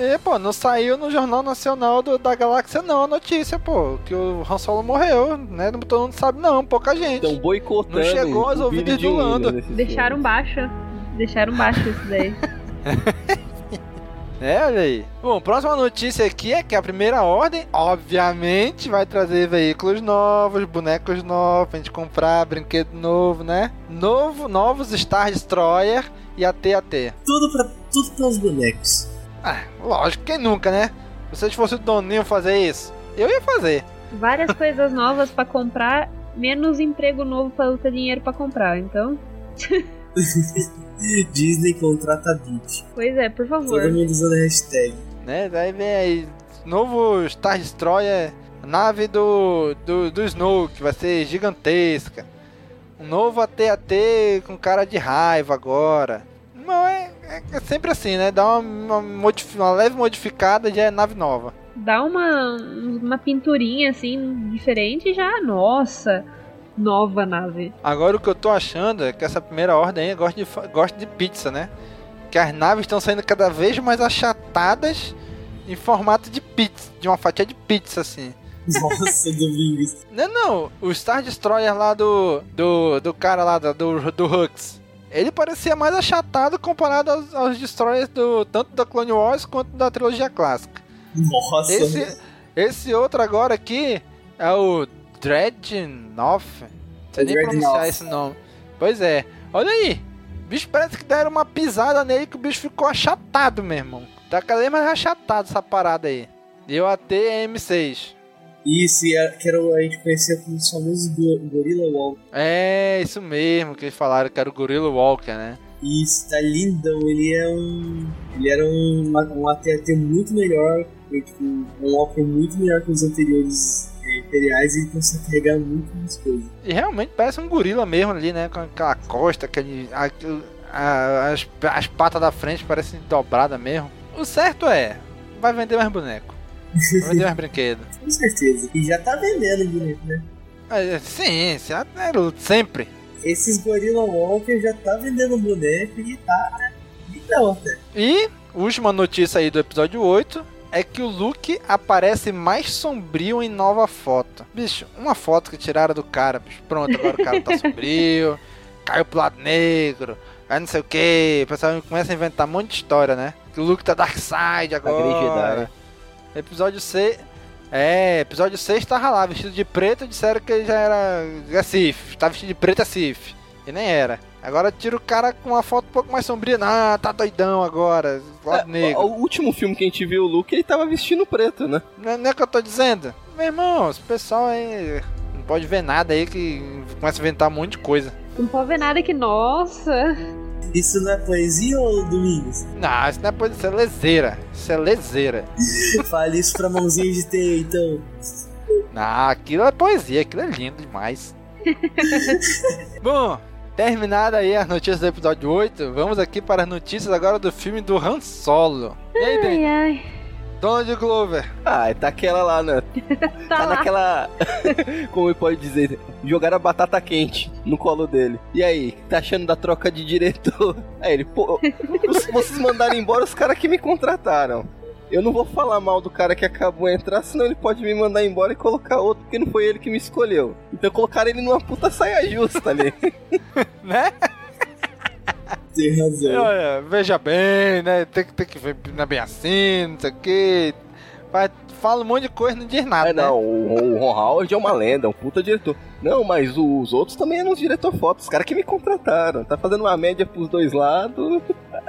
E, pô, não saiu no Jornal Nacional do- da Galáxia não a notícia, pô. Que o Han Solo morreu, né? Todo mundo sabe não, pouca gente. Estão boicotando. Não chegou aos ouvidos do Lando. Deixaram filme. baixo. Deixaram baixo isso daí. É, olha aí. Bom, próxima notícia aqui é que a primeira ordem, obviamente, vai trazer veículos novos, bonecos novos, pra gente comprar, brinquedo novo, né? Novo, novos Star Destroyer e AT-AT. Tudo pra, tudo pros bonecos. Ah, lógico, quem nunca, né? Se vocês fossem o Doninho fazer isso, eu ia fazer. Várias coisas novas pra comprar, menos emprego novo pra ter dinheiro pra comprar. Então, Disney contrata Beat. pois é, por favor. Todo mundo usando a hashtag. Né? Daí vem aí, novo Star Destroyer, nave do, do, do Snow, que vai ser gigantesca. Um novo AT-AT com cara de raiva agora. Não, é, é- é sempre assim, né? Dá uma, uma, uma leve modificada e já é nave nova. Dá uma, uma pinturinha assim, diferente já, nossa, nova nave. Agora o que eu tô achando é que essa primeira ordem aí gosta de, gosta de pizza, né? Que as naves estão saindo cada vez mais achatadas em formato de pizza, de uma fatia de pizza, assim. Nossa, Domingos. Não, não. O Star Destroyer lá do. do, do cara lá do, do, do Hux. Ele parecia mais achatado comparado aos, aos Destroyers do, tanto da Clone Wars quanto da trilogia clássica. Nossa. Esse, esse outro agora aqui é o Dreadnought. Não sei nem pronunciar esse nome. Pois é. Olha aí. bicho parece que deram uma pisada nele que o bicho ficou achatado, meu irmão. Tá cada vez mais achatado essa parada aí. Deu até M6. Isso, e a, que era, o- a gente conhecia como os famosos go- Gorilla Wall. É, isso mesmo que eles falaram que era o Gorilla Walker, né? Isso, tá lindão. Ele é um. Ele era um, um AT-AT muito melhor. Tipo, um Walker muito melhor que os anteriores imperiais e consegue carregar muito mais coisas. E realmente parece um gorila mesmo ali, né? Com aquela costa, aquele, a- as, as patas da frente parecem dobradas mesmo. O certo é, vai vender mais boneco. Vai vender mais brinquedo. Com certeza. E já tá vendendo bonito, né? É, Sim, sim, é sempre. Esses Gorilla Walker já tá vendendo boneco e tá. né, Lindão até. E, última notícia aí do episódio 8 é que o Luke aparece mais sombrio em nova foto. Bicho, uma foto que tiraram do cara, bicho. Pronto, agora o cara tá sombrio, caiu pro lado negro, aí não sei o que. O pessoal começa a inventar um monte de história, né? Que o Luke tá Darkseid agora. Jedi. Episódio 6. É, episódio 6 tava lá, vestido de preto, disseram que ele já era. É Sif. Tá vestido de preto é Sif. E nem era. Agora tira o cara com uma foto um pouco mais sombria. Ah, tá doidão agora. Lado É, negro. o último filme que a gente viu o Luke, ele tava vestindo preto, né? Não é, não é o que eu tô dizendo? Meu irmão, esse pessoal aí. Não pode ver nada aí que começa a inventar um monte de coisa. Não pode ver nada que, nossa. Isso não é poesia ou Domingos? Não, isso não é coisa, isso é lezeira. Isso é lezeira. Fale isso pra mãozinha de T, então. Não, aquilo é poesia, aquilo é lindo demais. Bom, terminada aí as notícias do episódio 8, vamos aqui para as notícias agora do filme do Han Solo. E aí, Ben? Ai, ai. Donald Glover. Ah, tá aquela lá, né? Tá, Tá lá. naquela. Como ele pode dizer? Jogaram a batata quente no colo dele. E aí, o que tá achando da troca de diretor? Aí ele, pô, vocês mandaram embora os caras que me contrataram. Eu não vou falar mal do cara que acabou de entrar, senão ele pode me mandar embora e colocar outro, porque não foi ele que me escolheu. Então colocaram ele numa puta saia justa ali. Né? Tem razão. Olha, veja bem, né? Tem que, tem que ver é bem assim, não sei o que. Fala um monte de coisa, não diz nada, Ah, né? não, o, o Ron Howard é uma lenda, é um puta diretor. Não, mas os outros também eram os diretor fotos, os caras que me contrataram. Tá fazendo uma média pros dois lados.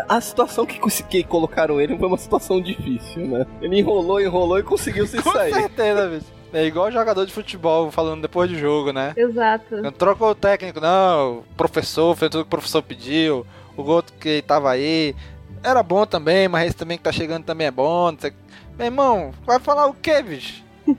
A situação que, que colocaram ele foi uma situação difícil, né? Ele enrolou, enrolou e conseguiu se Com sair. certeza, bicho. É igual jogador de futebol falando depois do jogo, né? Exato. Não trocou o técnico, não. O professor fez tudo que o professor pediu. O outro que tava aí. Era bom também, mas esse também que tá chegando também é bom. Não sei... Meu irmão, vai falar o quê, bicho?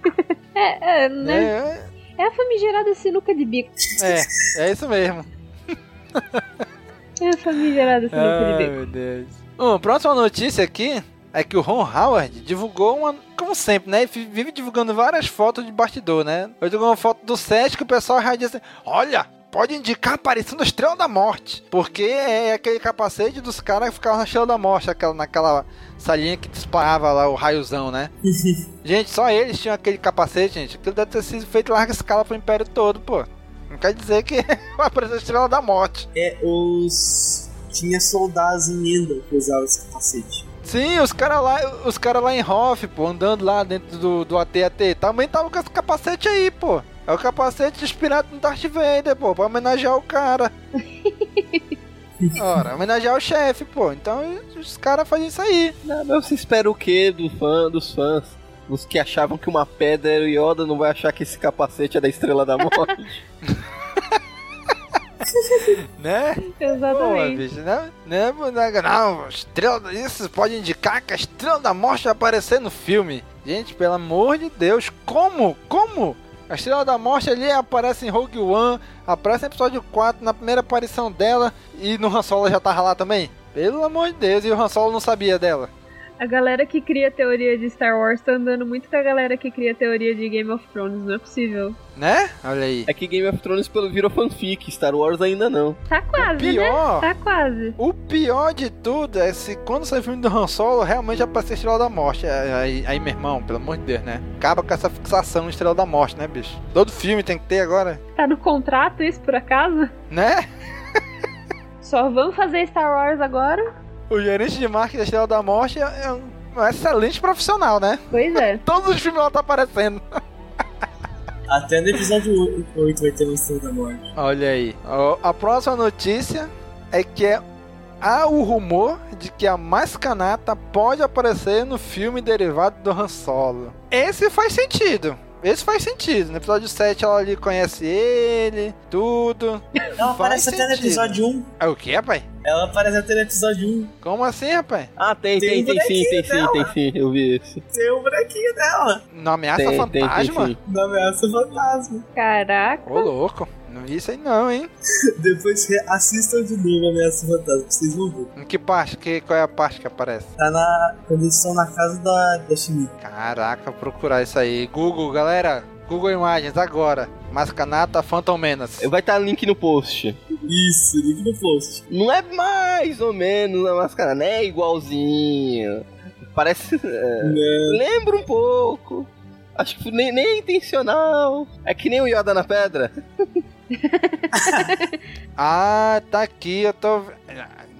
É, é, né? É, É a famigerada sinuca de bico. é, é isso mesmo. É a famigerada sinuca de Ai, bico. meu Deus. Bom, próxima notícia aqui é que o Ron Howard divulgou uma. Como sempre, né? Vive divulgando várias fotos de bastidor, né? Ele divulgou uma foto do set que o pessoal já disse: Olha, pode indicar a aparição da Estrela da Morte. Porque é aquele capacete dos caras que ficavam na Estrela da Morte, aquela, naquela salinha que disparava lá o raiozão, né? gente, só eles tinham aquele capacete, gente. Aquilo deve ter sido feito larga escala pro Império todo, pô. Não quer dizer que vai aparecer a Estrela da Morte. É, os. Tinha soldados em Endor que usavam esse capacete. Sim, os caras lá, os cara lá em Hoff, pô, andando lá dentro do, do AT-AT, também tava com esse capacete aí, pô. É o capacete inspirado no Darth Vader, pô, pra homenagear o cara. Ora, homenagear o chefe, pô. Então os caras fazem isso aí. Não, mas você espera o quê do fã, dos fãs? Os que achavam que uma pedra era o Yoda não vai achar que esse capacete é da Estrela da Morte. Né? Pô, Exatamente. bicho, né? né? Não, estrela, isso pode indicar que a Estrela da Morte vai aparecer no filme. Gente, pelo amor de Deus, como? Como? A Estrela da Morte ali aparece em Rogue One, aparece no episódio 4, na primeira aparição dela, e no Han Solo já tava lá também. Pelo amor de Deus, e o Han Solo não sabia dela. A galera que cria teoria de Star Wars tá andando muito com a galera que cria teoria de Game of Thrones, não é possível. Né? Olha aí. É que Game of Thrones pelo virou fanfic, Star Wars ainda não. Tá quase, pior- né? Tá quase. O pior de tudo é se quando sair o filme do Han Solo, realmente aparecer a Estrela da Morte. Aí, aí, meu irmão, pelo amor de Deus, né? Acaba com essa fixação de Estrela da Morte, né, bicho? Todo filme tem que ter agora, Tá no contrato isso, por acaso? né? Só vamos fazer Star Wars agora? O gerente de marketing da Estrela da Morte é é um, um excelente profissional, né? Pois é. Todos os filmes ela tá aparecendo. Até no episódio 8 vai ter uma estrela da morte. Olha aí. A próxima notícia é que é há o rumor de que a Mascanata pode aparecer no filme derivado do Han Solo. Esse faz sentido. Esse faz sentido. No episódio 7 ela ali conhece ele, tudo. Ela Faz aparece até no episódio 1. É o que, rapaz? Ela aparece até no episódio 1. Como assim, rapaz? Ah, tem, Tem tem, um tem, sim, tem sim, tem sim, eu vi isso. Tem o bonequinho dela. No Ameaça Tem, tem, tem Fantasma? sim. Da ameaça fantasma. Caraca. Ô, louco. Não vi isso aí não, hein? Depois assistam de novo a ameaça fantasma, que vocês vão ver. Em que parte? Que, qual é a parte que aparece? Tá na. Quando eles estão na casa da, da. Caraca, procurar isso aí. Google, galera. Google Imagens, agora. Mascanata Phantom Menace. Vai estar link no post. Isso, link no post. Não é mais ou menos a máscara, não é igualzinho. Parece. é, lembra um pouco. Acho que nem, nem é intencional. É que nem o Yoda na pedra. Ah, tá aqui, eu tô.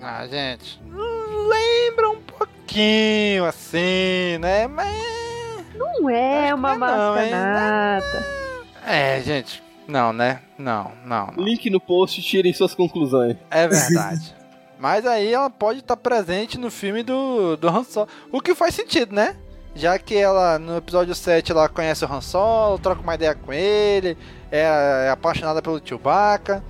Ah, gente. Lembra um pouquinho assim, né? Mas. Não é uma não, mascanata. É, gente. Não, né? Não, não. não. Link no post, tirem suas conclusões. É verdade. Mas aí ela pode estar presente no filme do, do Han Solo. O que faz sentido, né? Já que ela, no episódio 7, ela conhece o Han Solo, troca uma ideia com ele, é, é apaixonada pelo Chewbacca.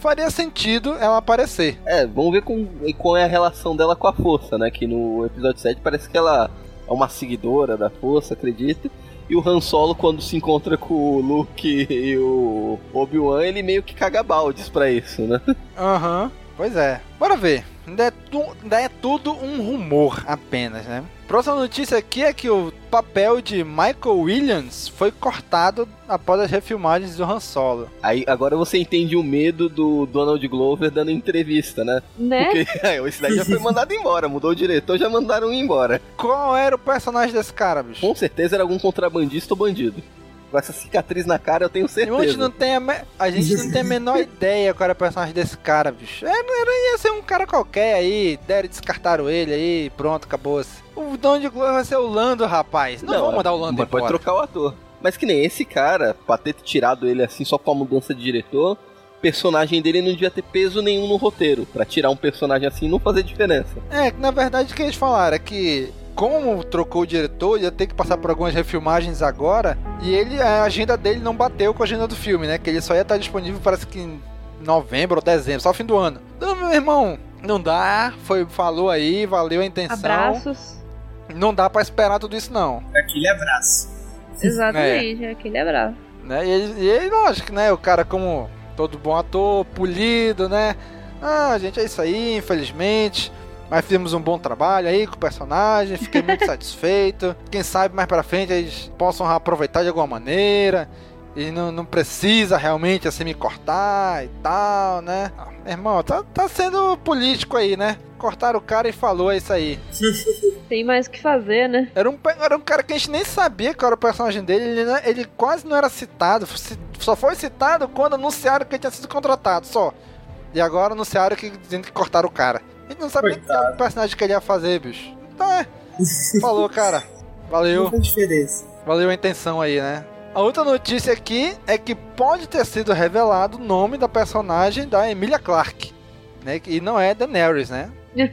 Faria sentido ela aparecer. É, vamos ver com, qual é a relação dela com a força, né? Que no episódio 7 parece que ela é uma seguidora da força, acredito. E o Han Solo, quando se encontra com o Luke e o Obi-Wan, ele meio que caga baldes pra isso, né? Aham. Pois é. Bora ver. Ainda é, tu- ainda é tudo um rumor apenas, né? Próxima notícia aqui é que o papel de Michael Williams foi cortado após as refilmagens do Han Solo. Aí agora você entende o medo do Donald Glover dando entrevista, né? Né? Porque é, esse daí já foi mandado embora, mudou o diretor, já mandaram ir embora. Qual era o personagem desse cara, bicho? Com certeza era algum contrabandista ou bandido. Com essa cicatriz na cara, eu tenho certeza. A gente não tem a, me- a gente não tem a menor ideia qual era o personagem desse cara, bicho. É, não era, ia ser um cara qualquer aí, deram e descartaram ele aí, pronto, acabou-se. O Don de Glover vai ser o Lando, rapaz. Não, vamos mandar o Lando mas pode trocar o ator. Mas que nem esse cara, pra ter tirado ele assim só com a mudança de diretor, o personagem dele não devia ter peso nenhum no roteiro. Pra tirar um personagem assim não fazer diferença. É, na verdade o que eles falaram é que como trocou o diretor, ia ter que passar por algumas refilmagens agora, e ele a agenda dele não bateu com a agenda do filme, né? Que ele só ia estar disponível parece que em novembro ou dezembro, só fim do ano. Então, meu irmão, não dá, foi falou aí, valeu a intenção. Abraços. Não dá pra esperar tudo isso não, Aquele abraço. Exatamente, aquele abraço. né? E ele, e ele, lógico, né? O cara como todo bom ator, polido, né? Ah, gente, é isso aí, infelizmente. Mas fizemos um bom trabalho aí com o personagem, fiquei muito satisfeito. Quem sabe mais pra frente eles possam aproveitar de alguma maneira. E não, não precisa realmente assim me cortar e tal, né? Ah, meu irmão, tá, tá sendo político aí, né? Cortaram o cara e falou, é isso aí. Tem mais o que fazer, né? Era um, era um cara que a gente nem sabia qual era o personagem dele, ele, ele quase não era citado, só foi citado quando anunciaram que ele tinha sido contratado, só. E agora anunciaram que dizendo que cortaram o cara. A gente não sabe nem Coitado. qual personagem que ele ia fazer, bicho. Então é. Falou, cara. Valeu. Valeu a intenção aí, né? A outra notícia aqui é que pode ter sido revelado o nome da personagem da Emilia Clarke. Né? E não é Daenerys, né?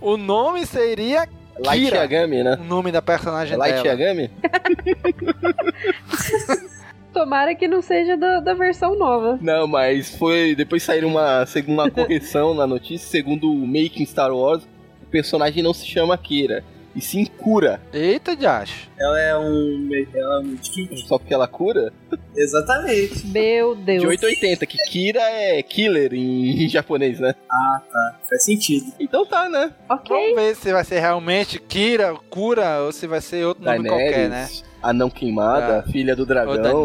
O nome seria Light Kira. Yagami, né? o nome da personagem Light dela. Yagami? Tomara que não seja da, da versão nova. Não, mas foi. Depois saíram uma segunda correção na notícia, segundo o Making Star Wars, o personagem não se chama Kira, e sim cura. Eita, Josh. Ela é um. Ela é um. Só porque ela cura? Exatamente. Meu Deus. De 880, que Kira é killer em, em japonês, né? Ah, tá. Faz sentido. Então tá, né? Ok. Vamos ver se vai ser realmente Kira, Cura, ou se vai ser outro nome qualquer, né? a não queimada, Ah. filha do dragão.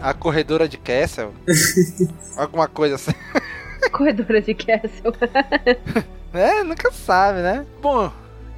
A corredora de Castle. Alguma coisa assim. Corredora de Castle. É, nunca sabe, né? Bom,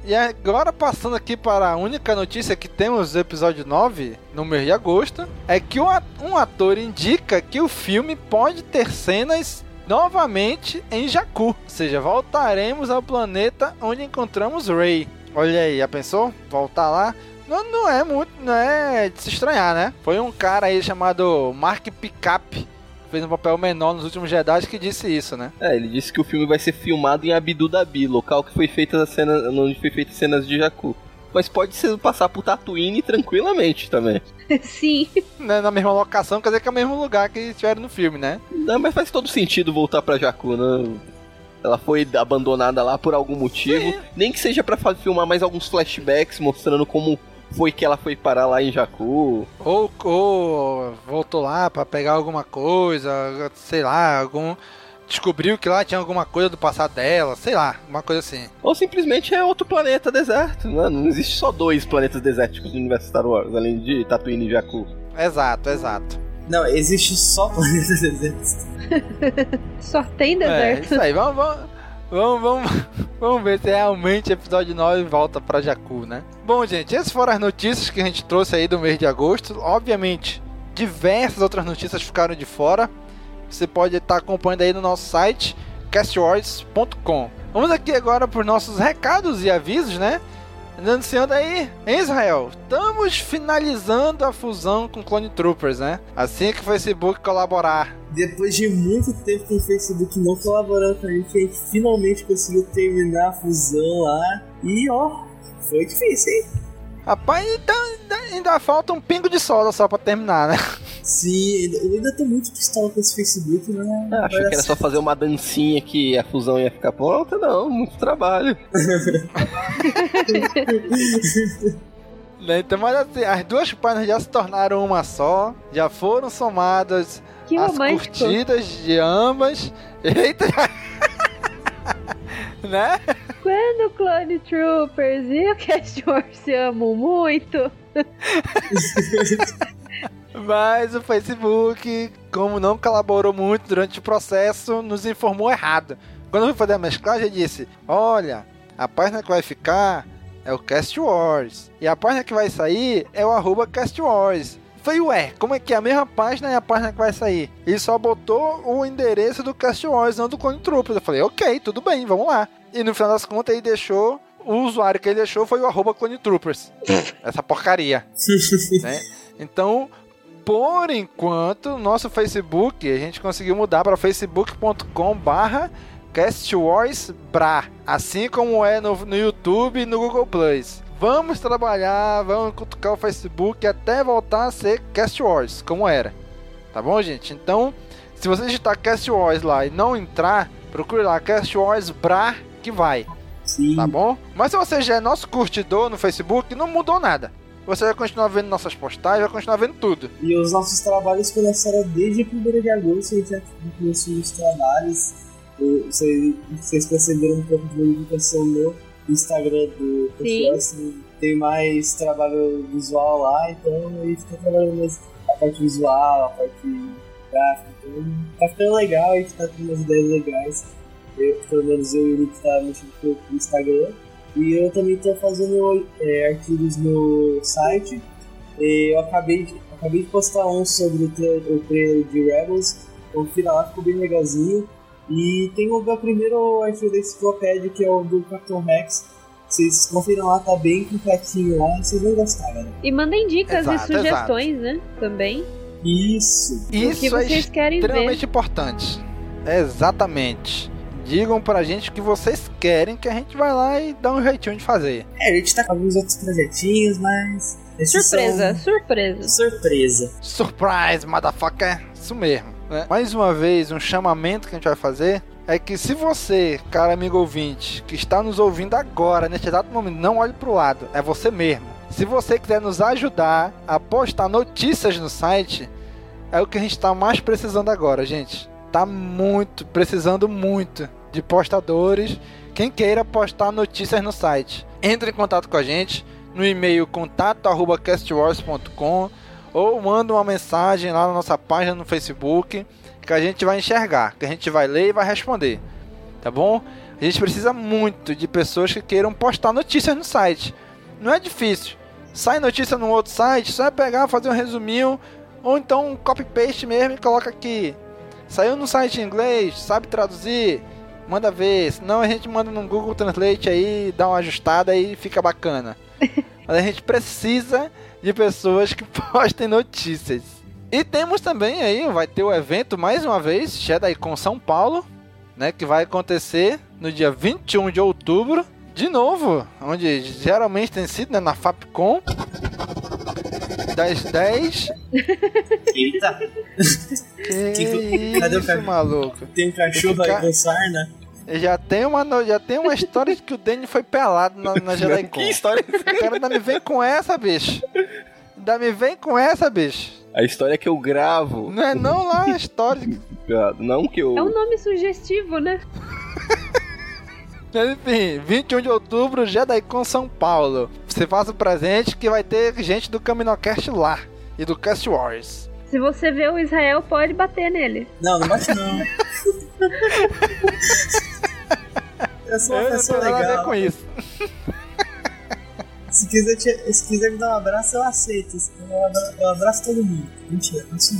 e agora passando aqui para a única notícia que temos do episódio 9, no mês de agosto, é que um ator indica que o filme pode ter cenas novamente em Jakku. Ou seja, voltaremos ao planeta onde encontramos Rey. Olha aí, já pensou? Voltar lá? Não, não é muito, não é de se estranhar, né? Foi um cara aí chamado Mark Pickup fez um papel menor nos últimos Jedi, que disse isso, né? É, ele disse que o filme vai ser filmado em Abidu Dhabi, local que foi feita a cena, onde foi feita cenas de Jakku. Mas pode ser passar por Tatooine tranquilamente também. Sim. Né, Na mesma locação, quer dizer que é o mesmo lugar que estiveram no filme, né? Não, mas faz todo sentido voltar pra Jakku, né? Ela foi abandonada lá por algum motivo. Nem que seja pra fa- filmar mais alguns flashbacks mostrando como foi que ela foi parar lá em Jakku. Ou, ou voltou lá pra pegar alguma coisa, sei lá, algum. Descobriu que lá tinha alguma coisa do passado dela, sei lá, uma coisa assim. Ou simplesmente é outro planeta deserto, né? Não existe só dois planetas desérticos no universo Star Wars, além de Tatooine e Jakku. Exato, exato. Não, existe só planeta deserto. Só tem É, deserto. isso aí, vamos, vamos, vamos, vamos, vamos ver se realmente episódio 9 volta pra Jakku, né? Bom, gente, essas foram as notícias que a gente trouxe aí do mês de agosto. Obviamente, diversas outras notícias ficaram de fora. Você pode estar acompanhando aí no nosso site, castwars.com. Vamos aqui agora para os nossos recados e avisos, né? Anunciando aí, em Israel, estamos finalizando a fusão com Clone Troopers, né? Assim que o Facebook colaborar Depois de muito tempo com o Facebook não colaborando com a gente, a gente finalmente conseguiu terminar a fusão lá. E ó, foi difícil, hein? Rapaz, então ainda, ainda falta um pingo de soda só pra terminar, né? Sim, eu ainda tô muito pistola com esse Facebook, né? Ah, achei que era só fazer uma dancinha que a fusão ia ficar pronta. Não, muito trabalho. Né, Então, mas assim, as duas páginas já se tornaram uma só, já foram somadas Que as romântico. curtidas de ambas. Eita! né? Quando o Clone Troopers e o Cast Wars se amam muito. Mas o Facebook, como não colaborou muito durante o processo, nos informou errado. Quando eu fui fazer a mesclagem, disse: Olha, a página que vai ficar é o Cast Wars. E a página que vai sair é o arroba Cast Wars. Falei, ué, como é que é a mesma página e a página que vai sair? Ele só botou o endereço do Cast Wars, não do Clone Troopers. Eu falei, ok, tudo bem, vamos lá. E no final das contas ele deixou, o usuário que ele deixou foi o arroba Clone Troopers. Essa porcaria né? Então, por enquanto, nosso Facebook a gente conseguiu mudar para facebook.com barra castwarsbra, assim como é no, no YouTube e no Google Plus. Vamos trabalhar, vamos cutucar o Facebook até voltar a ser Cast Wars, como era. Tá bom, gente? Então, se você digitar Cast Wars lá e não entrar, procure lá Cast Wars Bra que vai Sim. tá bom? Mas se você já é nosso curtidor no Facebook, não mudou nada. Você vai continuar vendo nossas postagens, vai continuar vendo tudo. E os nossos trabalhos começaram desde 1 de agosto, a gente já começou os trabalhos. Vocês, vocês perceberam um pouco de modificação no Instagram do. Podcast. Tem mais trabalho visual lá, então a gente tá trabalhando mais a parte visual, a parte gráfica. Então tá ficando legal, a gente tá tendo umas ideias legais. Eu, pelo menos eu e o Nick tá mexendo com o Instagram. E eu também tô fazendo é, artigos no site. E eu acabei de, acabei de postar um sobre o, o trailer de Rebels. Confira lá, ficou bem legalzinho. E tem o meu primeiro artigo da enciclopédia, que é o do Capitão Rex. Vocês confiram lá, tá bem completinho lá, vocês vão gostar, galera. E mandem dicas Exato, e sugestões, né? Também. Isso! O que Isso é vocês querem ver. extremamente importante. Exatamente. Digam pra gente o que vocês querem, que a gente vai lá e dá um jeitinho de fazer. É, a gente tá com alguns outros projetinhos, mas. Surpresa, são surpresa. Surpresa. Surprise, motherfucker! Isso mesmo. Né? Mais uma vez, um chamamento que a gente vai fazer é que se você, cara amigo ouvinte, que está nos ouvindo agora, neste exato momento, não olhe pro lado, é você mesmo. Se você quiser nos ajudar a postar notícias no site, é o que a gente está mais precisando agora, gente. Tá muito, precisando muito de postadores. Quem queira postar notícias no site, entre em contato com a gente no e-mail contato@castwars.com ou manda uma mensagem lá na nossa página no Facebook que a gente vai enxergar, que a gente vai ler e vai responder. Tá bom? A gente precisa muito de pessoas que queiram postar notícias no site. Não é difícil. Sai notícia no outro site, só é pegar, fazer um resuminho ou então um copy paste mesmo e coloca aqui. Saiu no site em inglês, sabe traduzir? Manda ver, senão a gente manda no Google Translate aí, dá uma ajustada e fica bacana. Mas a gente precisa de pessoas que postem notícias. E temos também aí, vai ter o evento mais uma vez, JediCon São Paulo, né, que vai acontecer no dia 21 de outubro, de novo, onde geralmente tem sido né, na Fapcom. Das 10. Eita, Que o isso, maluco? tem um cachorro aí ca- com sarna. Já tem uma, já tem uma história de que o Danny foi pelado na, na JediCon. Que história é O cara ainda me vem com essa, bicho. Ainda me vem com essa, bicho. A história que eu gravo. Não é não lá a história. Não que eu. É um nome sugestivo, né? Enfim, 21 de outubro, JediCon São Paulo. Você faz o presente que vai ter gente do Caminocast lá. E do Cast Wars. Se você vê o Israel, pode bater nele. Não, não bate não. Eu sou uma Eu pessoa tenho nada a ver legal. com isso. Se quiser, te- se quiser me dar um abraço, eu aceito. Eu abra- eu abraço todo mundo. Mentira, não sou.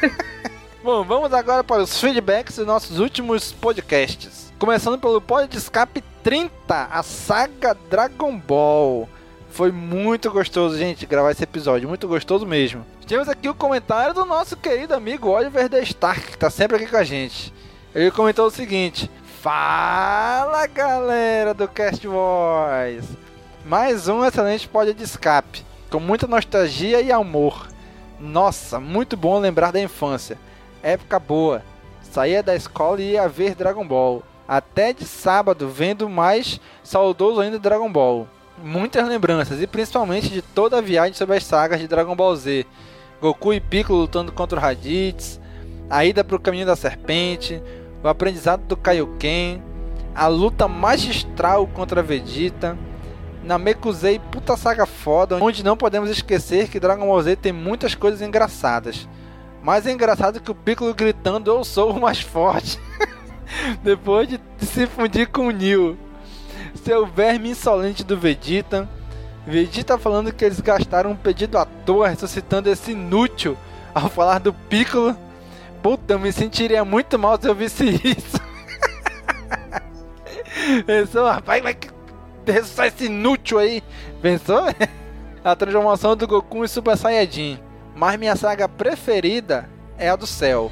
Bom, vamos agora para os feedbacks dos nossos últimos podcasts. Começando pelo Pod de Escape 30, a saga Dragon Ball. Foi muito gostoso, gente, gravar esse episódio. Muito gostoso mesmo. Temos aqui o comentário do nosso querido amigo Oliver The Stark, que tá sempre aqui com a gente. Ele comentou o seguinte: Fala galera do Cast Voice! Mais um excelente pod de escape, com muita nostalgia e amor. Nossa, muito bom lembrar da infância. Época boa. Saía da escola e ia ver Dragon Ball. Até de sábado, vendo mais saudoso ainda Dragon Ball. Muitas lembranças, e principalmente de toda a viagem sobre as sagas de Dragon Ball Z. Goku e Piccolo lutando contra o Raditz, a ida para o caminho da serpente, o aprendizado do Kaioken, a luta magistral contra Vegeta, Namekusei puta saga foda, onde não podemos esquecer que Dragon Ball Z tem muitas coisas engraçadas. Mais engraçado que o Piccolo gritando eu sou o mais forte. Depois de se fundir com o Neo. Seu verme insolente do Vegeta. Vegeta falando que eles gastaram um pedido à toa ressuscitando esse inútil ao falar do Piccolo. Puta, eu me sentiria muito mal se eu visse isso. Pensou, rapaz, vai que ressuscitar esse inútil aí. Pensou? A transformação do Goku em Super Saiyajin. Mas minha saga preferida é a do céu.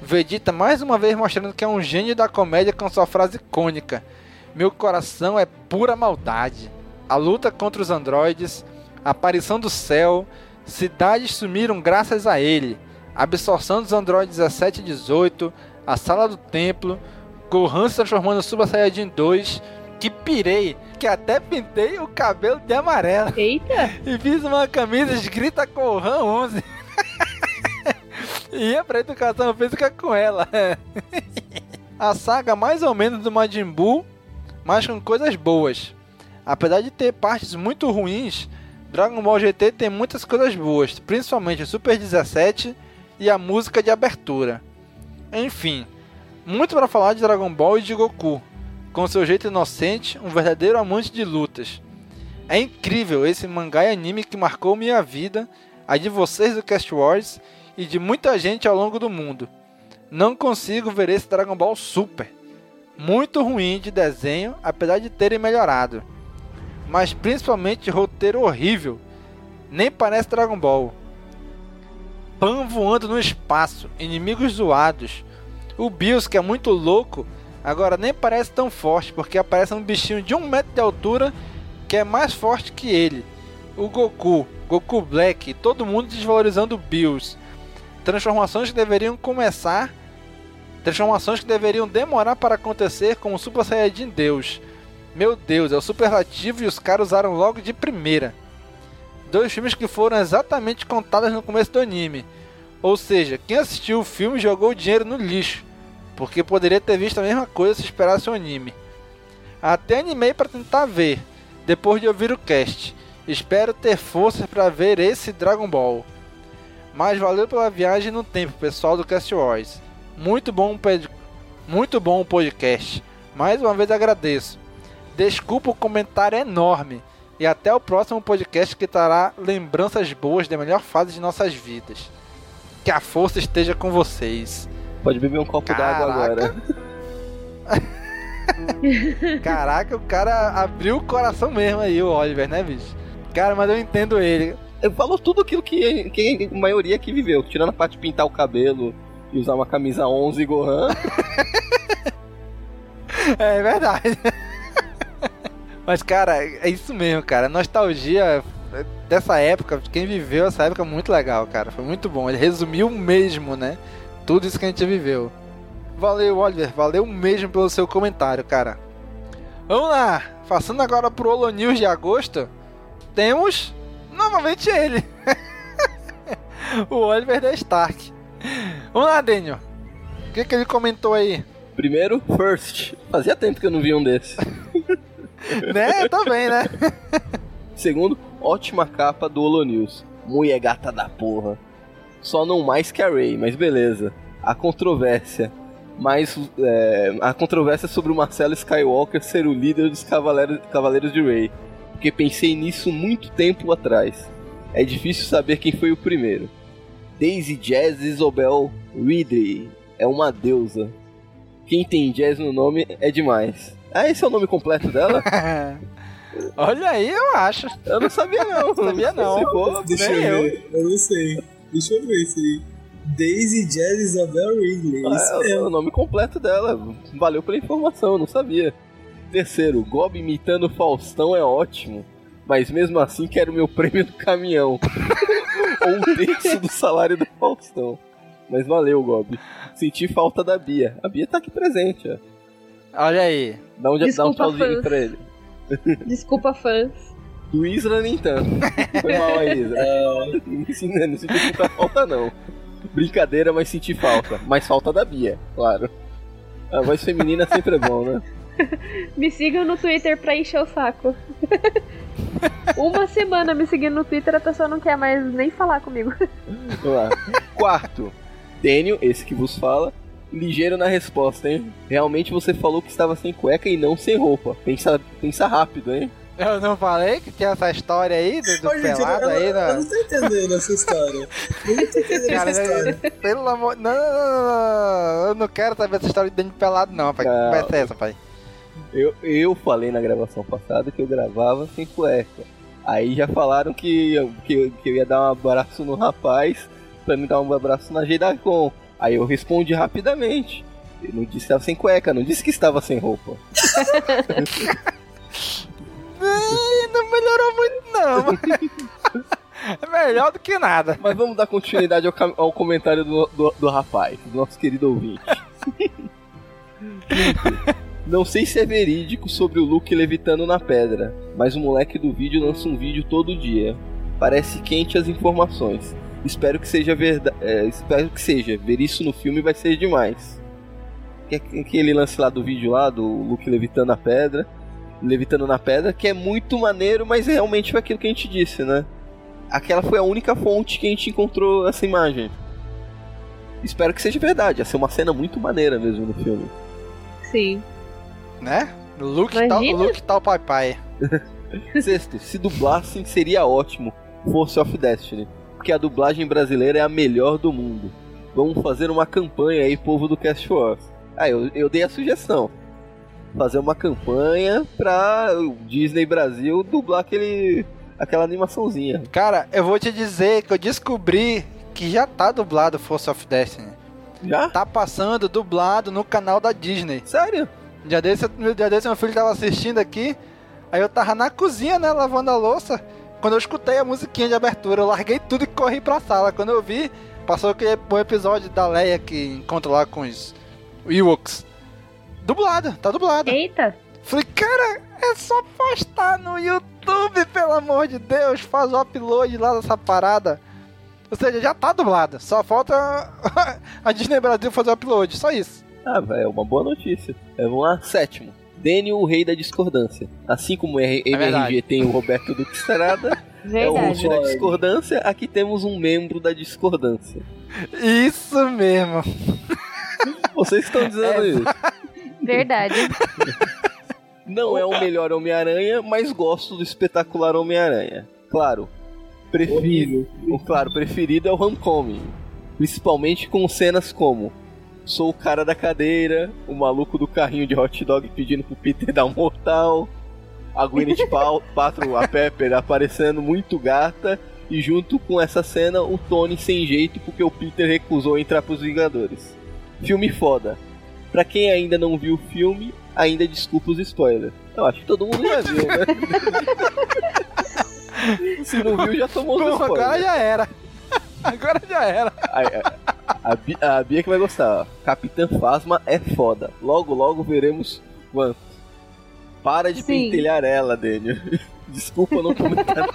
Vegeta mais uma vez mostrando que é um gênio da comédia com sua frase icônica. Meu coração é pura maldade. A luta contra os androides, a aparição do céu, cidades sumiram graças a ele. A absorção dos androides 17 e 18, a sala do templo, Gohan se transformando no Super Saiyajin 2, que pirei, que até pintei o cabelo de amarelo Eita! e fiz uma camisa escrita Gohan 11. e pra educação física com ela. a saga mais ou menos do Majin Buu, mas com coisas boas. Apesar de ter partes muito ruins, Dragon Ball GT tem muitas coisas boas, principalmente o Super 17 e a música de abertura. Enfim, muito para falar de Dragon Ball e de Goku, com seu jeito inocente, um verdadeiro amante de lutas. É incrível esse mangá e anime que marcou minha vida, a de vocês do Cast Wars e de muita gente ao longo do mundo. Não consigo ver esse Dragon Ball Super. Muito ruim de desenho, apesar de terem melhorado. Mas principalmente roteiro horrível. Nem parece Dragon Ball. Pan voando no espaço, inimigos zoados. O Bills, que é muito louco, agora nem parece tão forte, porque aparece um bichinho de um metro de altura que é mais forte que ele. O Goku, Goku Black, todo mundo desvalorizando o Bills. Transformações que deveriam começar, transformações que deveriam demorar para acontecer com o Super Saiyajin Deus. Meu Deus, é o superlativo e os caras usaram logo de primeira. Dois filmes que foram exatamente contados no começo do anime. Ou seja, quem assistiu o filme jogou o dinheiro no lixo, porque poderia ter visto a mesma coisa se esperasse o anime. Até animei para tentar ver, depois de ouvir o cast. Espero ter forças para ver esse Dragon Ball. Mas valeu pela viagem no tempo, pessoal do Cast Wars. Muito bom, muito bom o podcast. Mais uma vez agradeço. Desculpa o comentário enorme. E até o próximo podcast que trará lembranças boas da melhor fase de nossas vidas. Que a força esteja com vocês. Pode beber um copo d'água agora. Caraca, o cara abriu o coração mesmo aí, o Oliver, né, bicho? Cara, mas eu entendo ele. Ele falou tudo aquilo que, que a maioria que viveu, tirando a parte de pintar o cabelo e usar uma camisa 11 Gohan. É verdade. Mas, cara, é isso mesmo, cara. Nostalgia dessa época, quem viveu essa época é muito legal, cara. Foi muito bom. Ele resumiu mesmo, né? Tudo isso que a gente viveu. Valeu, Oliver. Valeu mesmo pelo seu comentário, cara. Vamos lá. Passando agora pro Holo News de agosto, temos novamente ele. o Oliver da Stark. Vamos lá, Daniel. O que, que ele comentou aí? Primeiro, First. Fazia tempo que eu não vi um desses. né? Eu também, né? Segundo, ótima capa do Holo News. Mulher gata da porra. Só não mais que a Ray, mas beleza. A controvérsia. Mas é, a controvérsia sobre o Marcelo Skywalker ser o líder dos Cavaleiros, Cavaleiros de Rey. Porque pensei nisso muito tempo atrás. É difícil saber quem foi o primeiro. Daisy Jazz Isobel Ridley é uma deusa. Quem tem jazz no nome é demais. Ah, esse é o nome completo dela? Olha aí, eu acho. Eu não sabia não. sabia não. Se for, Deixa eu eu. ver. Eu não sei. Deixa eu ver isso aí. Daisy Jazz Isabel Ridley. Ah, Isso é o nome completo dela. Valeu pela informação, eu não sabia. Terceiro, Gob imitando Faustão é ótimo. Mas mesmo assim quero meu prêmio do caminhão. Ou um terço do salário do Faustão. Mas valeu, Gob. Senti falta da Bia. A Bia tá aqui presente, ó. Olha aí. Dá um, dá um Desculpa, tchauzinho fãs. pra ele. Desculpa, fãs. Do Isra nem tanto. Foi mal aí, Isra. Não senti- não senti muita falta, não. Brincadeira, mas senti falta. Mas falta da Bia, claro. A voz feminina sempre é bom, né? Me sigam no Twitter pra encher o saco. Uma semana me seguindo no Twitter, a pessoa não quer mais nem falar comigo. Vamos lá. Quarto, Daniel, esse que vos fala, ligeiro na resposta, hein? Realmente você falou que estava sem cueca e não sem roupa. Pensa, pensa rápido, hein? Eu não falei que tinha essa história aí do, do Ô, gente, eu, pelado eu- aí, eu né? não tô entendendo essa história. Eu não tô entendendo Cara, essa história. pelo amor. Não, não, não, não, eu não quero saber essa história de dente pelado, não, pai. Que Não. conversa é essa, pai? Eu, eu falei na gravação passada que eu gravava sem cueca. Aí já falaram que, eu- que, eu- que eu ia dar um abraço no rapaz pra me dar um abraço na Geidacon. Aí eu respondi rapidamente. Eu não disse que estava sem cueca, não disse que estava sem roupa. Não melhorou muito, não. é melhor do que nada. Mas vamos dar continuidade ao, ao comentário do, do, do rapaz, do nosso querido ouvinte. Não sei se é verídico sobre o Luke levitando na pedra, mas o moleque do vídeo lança um vídeo todo dia. Parece quente as informações. Espero que seja verdade. espero que seja. Ver isso no filme vai ser demais. Que- Aquele lance lá do vídeo lá, do Luke levitando na pedra. Levitando na pedra, que é muito maneiro, mas realmente foi aquilo que a gente disse, né? aquela foi a única fonte que a gente encontrou essa imagem. Espero que seja verdade, ia ser uma cena muito maneira mesmo no filme. Sim. Né? Luke tal. Luke tal pai pai. Sexto, se dublassem seria ótimo Force of Destiny, porque a dublagem brasileira é a melhor do mundo. Vamos fazer uma campanha aí, povo do Cast Wars. Ah, eu, eu dei a sugestão. Fazer uma campanha pra o Disney Brasil dublar aquele, aquela animaçãozinha. Cara, eu vou te dizer que eu descobri que já tá dublado Force of Destiny. Já? Tá passando dublado no canal da Disney. Sério? Dia desse, dia desse meu filho tava assistindo aqui, aí eu tava na cozinha, né, lavando a louça. Quando eu escutei a musiquinha de abertura, eu larguei tudo e corri pra sala. Quando eu vi, passou aquele o episódio da Leia que encontra lá com os Ewoks. Dublado, tá dublado. Eita! Falei, cara, é só postar no YouTube, pelo amor de Deus. Faz o upload lá dessa parada. Ou seja, já tá dublado. Só falta a Disney Brasil fazer o upload. Só isso. Ah, velho, é uma boa notícia. É, vamos lá, sétimo. Daniel, o rei da discordância. Assim como o. MRG tem o Roberto Duque Estrada, é o host da discordância, aqui temos um membro da discordância. Isso mesmo. Vocês estão dizendo É, isso. Verdade. Não é o melhor Homem-Aranha, mas gosto do espetacular Homem-Aranha. Claro, prefiro, o claro, preferido é o Homecoming. Principalmente com cenas como Sou o cara da cadeira, o maluco do carrinho de hot dog pedindo pro Peter dar um mortal, a Gwyneth Pal- Paltrow, a Pepper aparecendo muito gata E junto com essa cena, o Tony sem jeito porque o Peter recusou entrar pros Vingadores. Filme foda. Pra quem ainda não viu o filme, ainda desculpa os spoilers. Eu acho que todo mundo já viu, né? Se não viu, já tomou os spoilers. agora já era. Agora já era. A, a, a, Bi- a Bia que vai gostar, ó. Capitã Fasma é foda. Logo, logo veremos quanto. Para de Sim. pentelhar ela, Daniel. Desculpa não comentar.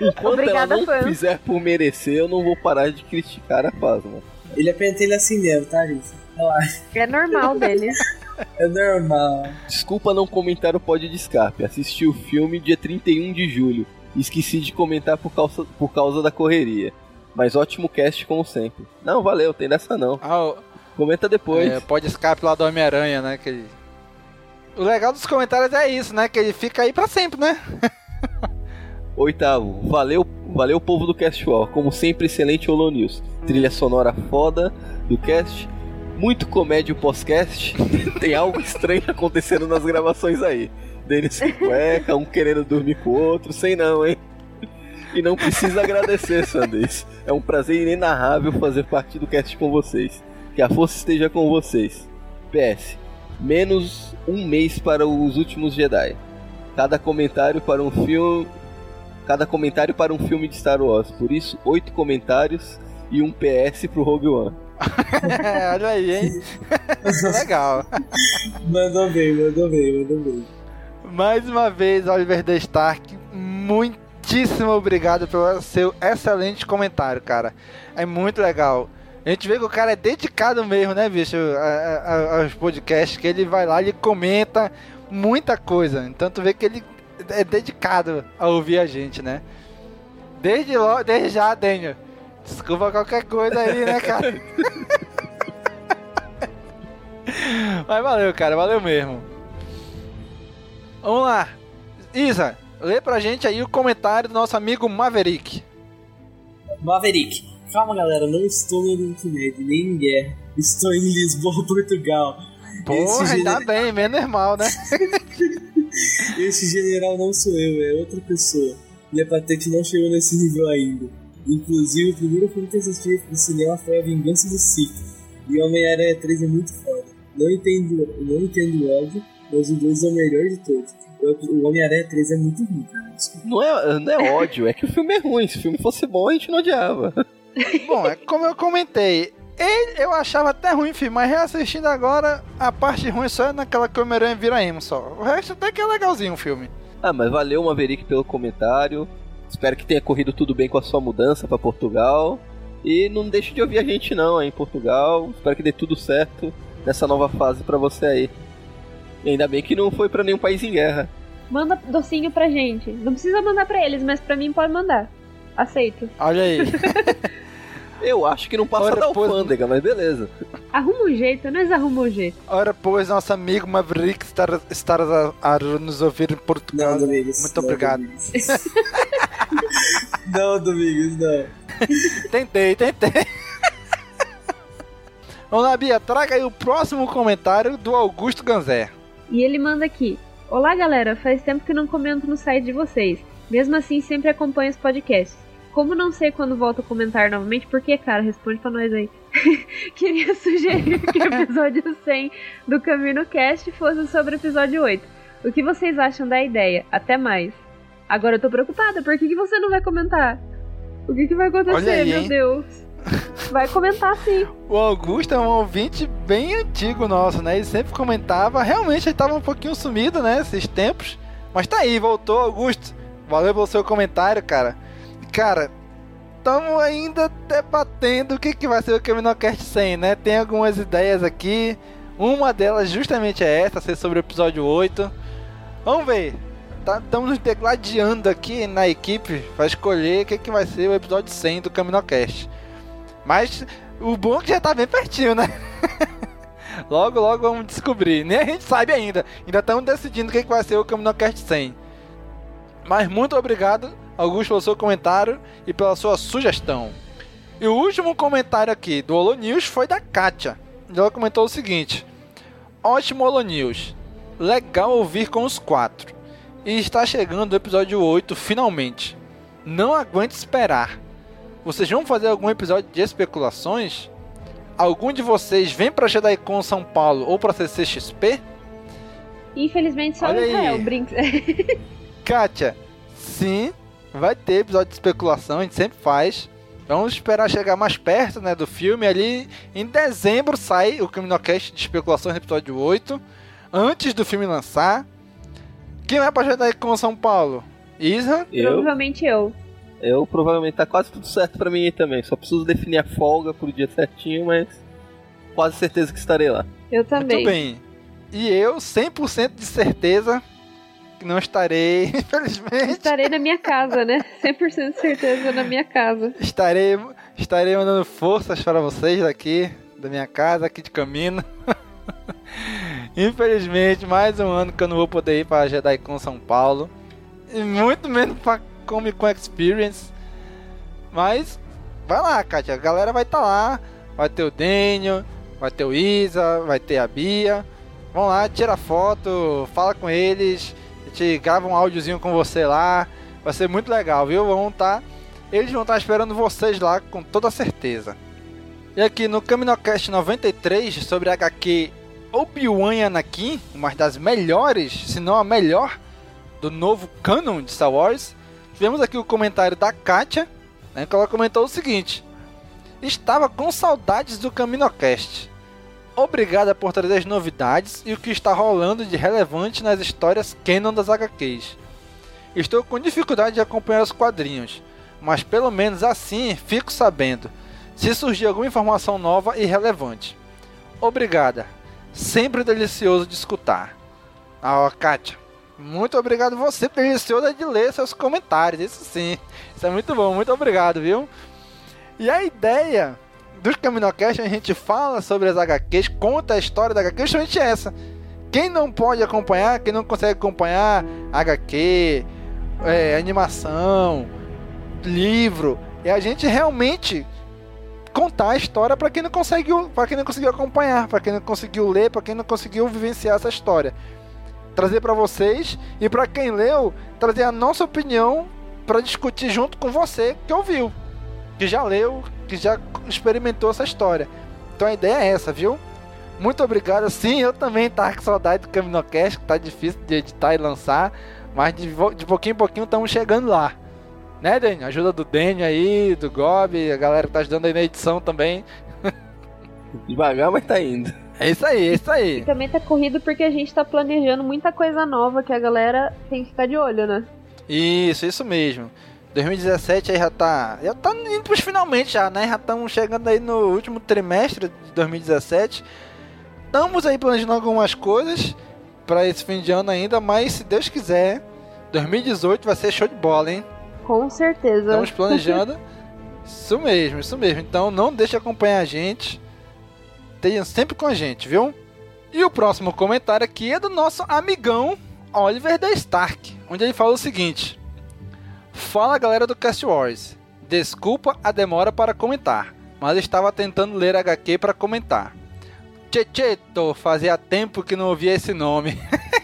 Enquanto Obrigada, ela não fã. fizer por merecer, eu não vou parar de criticar a Fasma. Ele é pentelho assim mesmo, tá, gente? Relaxa. É normal dele. É normal. Desculpa não comentar o pódio de escape. Assisti o filme dia 31 de julho. Esqueci de comentar por causa, por causa da correria. Mas ótimo cast como sempre. Não, valeu, tem dessa não. Ah, o- Comenta depois. é, pode escape lá do Homem-Aranha, né? Que. O legal dos comentários é isso, né? Que ele fica aí pra sempre, né? Oitavo, valeu, valeu povo do Cast Wall. Como sempre, excelente Holo News. Trilha sonora foda do cast. Muito comédia o pós-cast. Tem algo estranho acontecendo nas gravações aí. Deles sem cueca, um querendo dormir com o outro, sei não, hein? E não precisa agradecer, Sanders. É um prazer inenarrável fazer parte do cast com vocês. Que a força esteja com vocês. PS. Menos um mês para os últimos Jedi. Cada comentário para um filme. Cada comentário para um filme de Star Wars. Por isso, oito comentários e um PS pro Rogue One. Olha aí, hein? legal. Mandou bem, mandou bem, mandou bem. Mais uma vez, Oliver The Stark, muitíssimo obrigado pelo seu excelente comentário, cara. É muito legal. A gente vê que o cara é dedicado mesmo, né, bicho, a- a- aos podcasts, que ele vai lá e comenta muita coisa. Então tu vê que ele é dedicado a ouvir a gente, né? Desde, lo, desde já, Daniel. Desculpa qualquer coisa aí, né, cara? Mas valeu, cara, valeu mesmo. Vamos lá. Isa, lê pra gente aí o comentário do nosso amigo Maverick. Maverick. Calma, galera, não estou no Médio, nem em guerra. Estou em Lisboa, Portugal. Porra, Esse ainda gene- bem, menos mal, né? Esse general não sou eu, é outra pessoa. Minha patente não chegou nesse nível ainda. Inclusive, o primeiro filme que assisti no cinema foi A Vingança do Sith. E Homem-Aranha 3 é muito foda. Não entendo, não entendo o ódio, mas o 2 é o melhor de todos. O o Homem-Aranha 3 é muito ruim, cara. Desculpa. Não é, não é ódio, é que o filme é ruim. Se o filme fosse bom, a gente não odiava. Bom, é como eu comentei. Ele, eu achava até ruim, filho, mas reassistindo agora, a parte ruim só é naquela que o Homem-Aranha vira emo só. O resto até que é legalzinho o filme. Ah, mas valeu, Maverick, pelo comentário. Espero que tenha corrido tudo bem com a sua mudança pra Portugal. E não deixe de ouvir a gente não aí em Portugal. Espero que dê tudo certo nessa nova fase pra você aí. E ainda bem que não foi pra nenhum país em guerra. Manda docinho pra gente. Não precisa mandar pra eles, mas pra mim pode mandar. Aceito. Olha aí. Eu acho que não passa Ora, da pois- alfândega, mas beleza. Arruma um jeito, nós arruma um jeito. Ora, pois, nosso amigo Maverick estar, estar a, a nos ouvir em Portugal. Não, Domingos. Muito não, obrigado. Domingos. não, Domingos, não. Tentei, tentei. Vamos lá, Bia, traga aí o próximo comentário do Augusto Ganzé. E ele manda aqui: Olá galera, faz tempo que não comento no site de vocês. Mesmo assim, sempre acompanho os podcasts. Como não sei quando volto a comentar novamente, por que, cara? Responde pra nós aí. Queria sugerir que o episódio 100 do Camino Cast fosse sobre o episódio 8. O que vocês acham da ideia? Até mais. Agora eu tô preocupada, por que, que você não vai comentar? O que, que vai acontecer, aí, meu hein? Deus? Vai comentar sim. O Augusto é um ouvinte bem antigo nosso, né? Ele sempre comentava. Realmente ele tava um pouquinho sumido, né? Esses tempos. Mas tá aí, voltou, Augusto. Valeu pelo seu comentário, cara. Cara, estamos ainda debatendo o que, que vai ser o Caminocast 100, né? Tem algumas ideias aqui. Uma delas justamente é essa, ser sobre o episódio 8. Vamos ver. Estamos nos degladiando aqui na equipe para escolher o que, que vai ser o episódio 100 do Caminocast. Mas o bom é que já tá bem pertinho, né? logo, logo vamos descobrir. Nem a gente sabe ainda. Ainda estamos decidindo o que, que vai ser o Caminocast 100. Mas muito obrigado, Augusto, pelo seu comentário e pela sua sugestão. E o último comentário aqui do Holo News foi da Kátia. Ela comentou o seguinte: Ótimo Holo News. Legal ouvir com os quatro. E está chegando o episódio 8 finalmente. Não aguento esperar. Vocês vão fazer algum episódio de especulações? Algum de vocês vem pra JediCon São Paulo ou pra CCXP? Infelizmente só Olha. Israel brinca. Kátia, sim, vai ter episódio de especulação, a gente sempre faz. Vamos esperar chegar mais perto né, do filme. Ali em dezembro sai o Criminocast de especulações, episódio 8. Antes do filme lançar. Quem vai pra JediCon São Paulo? Isra? Eu, Provavelmente eu. Eu provavelmente tá quase tudo certo pra mim aí também. Só preciso definir a folga pro dia certinho, mas quase certeza que estarei lá. Eu também. Muito bem. E eu, 100% de certeza que não estarei, infelizmente. Estarei na minha casa, né? 100% de certeza na minha casa. Estarei, estarei mandando forças para vocês daqui, da minha casa, aqui de caminho. Infelizmente, mais um ano que eu não vou poder ir para JediCon São Paulo. E muito menos para Comic Con Experience. Mas, vai lá, Kátia. A galera vai estar lá. Vai ter o Daniel, vai ter o Isa, vai ter a Bia. Vão lá, tira foto, fala com eles. A gente grava um áudiozinho com você lá. Vai ser muito legal, viu? Vão estar. Eles vão estar esperando vocês lá com toda certeza. E aqui no Caminocast 93 sobre HQ Obi-Wan Anakin, uma das melhores, se não a melhor, do novo canon de Star Wars. Tivemos aqui o comentário da Katia, né, que ela comentou o seguinte: Estava com saudades do Caminocast. Obrigada por trazer as novidades e o que está rolando de relevante nas histórias canon das HQs. Estou com dificuldade de acompanhar os quadrinhos, mas pelo menos assim fico sabendo se surgir alguma informação nova e relevante. Obrigada. Sempre delicioso de escutar. Ah, ó, Kátia, muito obrigado você, é de ler seus comentários, isso sim. Isso é muito bom, muito obrigado, viu? E a ideia do Caminocast, a gente fala sobre as HQs, conta a história da HQ, justamente essa. Quem não pode acompanhar, quem não consegue acompanhar HQ, é, animação, livro, é a gente realmente contar a história para quem não conseguiu, para quem não conseguiu acompanhar, para quem não conseguiu ler, para quem não conseguiu vivenciar essa história. Trazer para vocês e para quem leu, trazer a nossa opinião para discutir junto com você que ouviu, que já leu, que já experimentou essa história. Então a ideia é essa, viu? Muito obrigado. Sim, eu também tava com saudade do Caminocast, que tá difícil de editar e lançar, mas de, de pouquinho em pouquinho estamos chegando lá. Né, Daniel? Ajuda do Daniel aí, do Gob, a galera que tá ajudando aí na edição também. Devagar, mas tá indo. É isso aí, é isso E aí. também tá corrido porque a gente tá planejando muita coisa nova que a galera tem que ficar de olho, né? Isso, isso mesmo. 2017 aí já tá. Já tá indo pros finalmente já, né? Já estamos chegando aí no último trimestre de 2017. Estamos aí planejando algumas coisas para esse fim de ano ainda, mas se Deus quiser, 2018 vai ser show de bola, hein? Com certeza. Estamos planejando. isso mesmo, isso mesmo. Então não deixe de acompanhar a gente. Tenham sempre com a gente, viu? E o próximo comentário aqui é do nosso amigão Oliver da Stark, onde ele fala o seguinte: Fala galera do Cast Wars. Desculpa a demora para comentar, mas estava tentando ler HQ para comentar. Checheto, fazia tempo que não ouvia esse nome.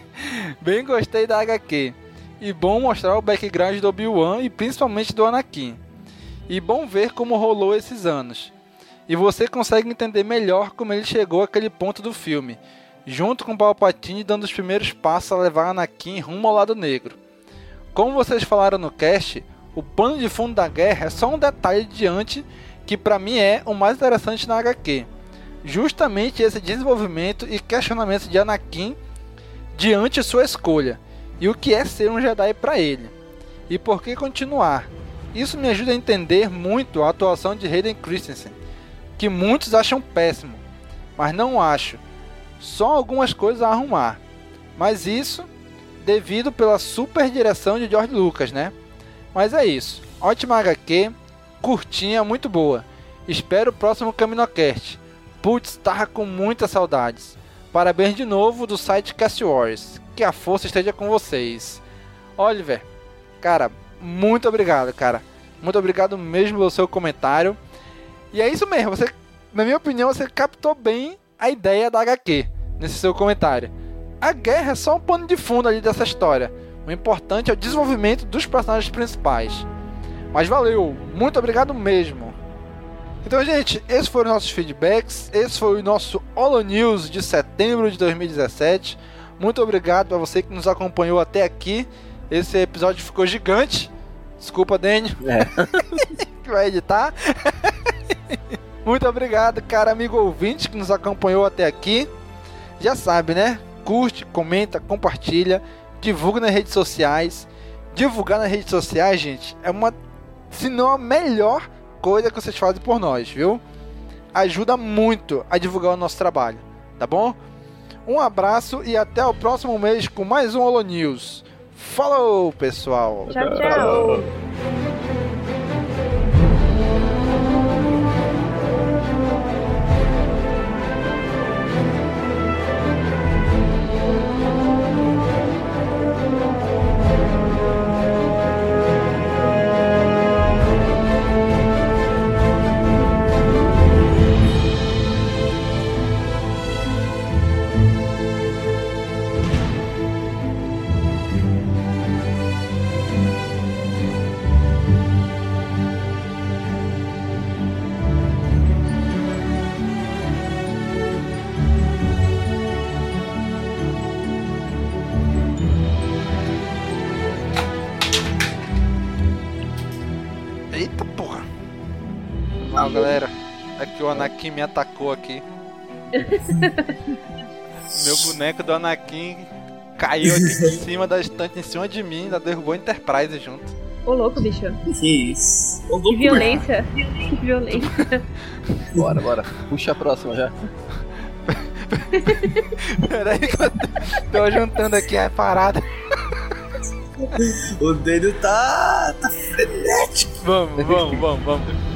Bem gostei da HQ. E bom mostrar o background do Obi-Wan e principalmente do Anakin. E bom ver como rolou esses anos. E você consegue entender melhor como ele chegou àquele ponto do filme, junto com Palpatine dando os primeiros passos a levar Anakin rumo ao lado negro. Como vocês falaram no cast, o pano de fundo da guerra é só um detalhe diante que para mim é o mais interessante na HQ. Justamente esse desenvolvimento e questionamento de Anakin diante sua escolha e o que é ser um Jedi para ele e por que continuar. Isso me ajuda a entender muito a atuação de Hayden Christensen, que muitos acham péssimo, mas não acho. Só algumas coisas a arrumar. Mas isso devido pela super direção de George Lucas, né? Mas é isso. Ótima HQ, curtinha, muito boa. Espero o próximo Caminocast. Putz, tava com muitas saudades. Parabéns de novo do site Cast Wars. Que a força esteja com vocês. Oliver, cara, muito obrigado, cara. Muito obrigado mesmo pelo seu comentário. E é isso mesmo, você, na minha opinião, você captou bem a ideia da HQ nesse seu comentário. A guerra é só um pano de fundo ali dessa história. O importante é o desenvolvimento dos personagens principais. Mas valeu, muito obrigado mesmo. Então, gente, esses foram nossos feedbacks. Esse foi o nosso Holo News de setembro de 2017. Muito obrigado para você que nos acompanhou até aqui. Esse episódio ficou gigante. Desculpa, Dani. É. que vai editar. Muito obrigado, cara amigo ouvinte que nos acompanhou até aqui. Já sabe, né? Curte, comenta, compartilha, divulga nas redes sociais. Divulgar nas redes sociais, gente, é uma, se não a melhor coisa que vocês fazem por nós, viu? Ajuda muito a divulgar o nosso trabalho, tá bom? Um abraço e até o próximo mês com mais um Holo News. Falou, pessoal! Tchau, tchau. Anakin me atacou aqui. Meu boneco do Anakin caiu aqui em cima da estante, em cima de mim, ainda derrubou a Enterprise junto. Ô, louco, bicho. Que isso? Ô, Que violência. Que violência. Bora, bora. Puxa a próxima já. Peraí que eu tô juntando aqui a parada. O dedo tá. tá frenético. Vamos, vamos, vamos, vamos.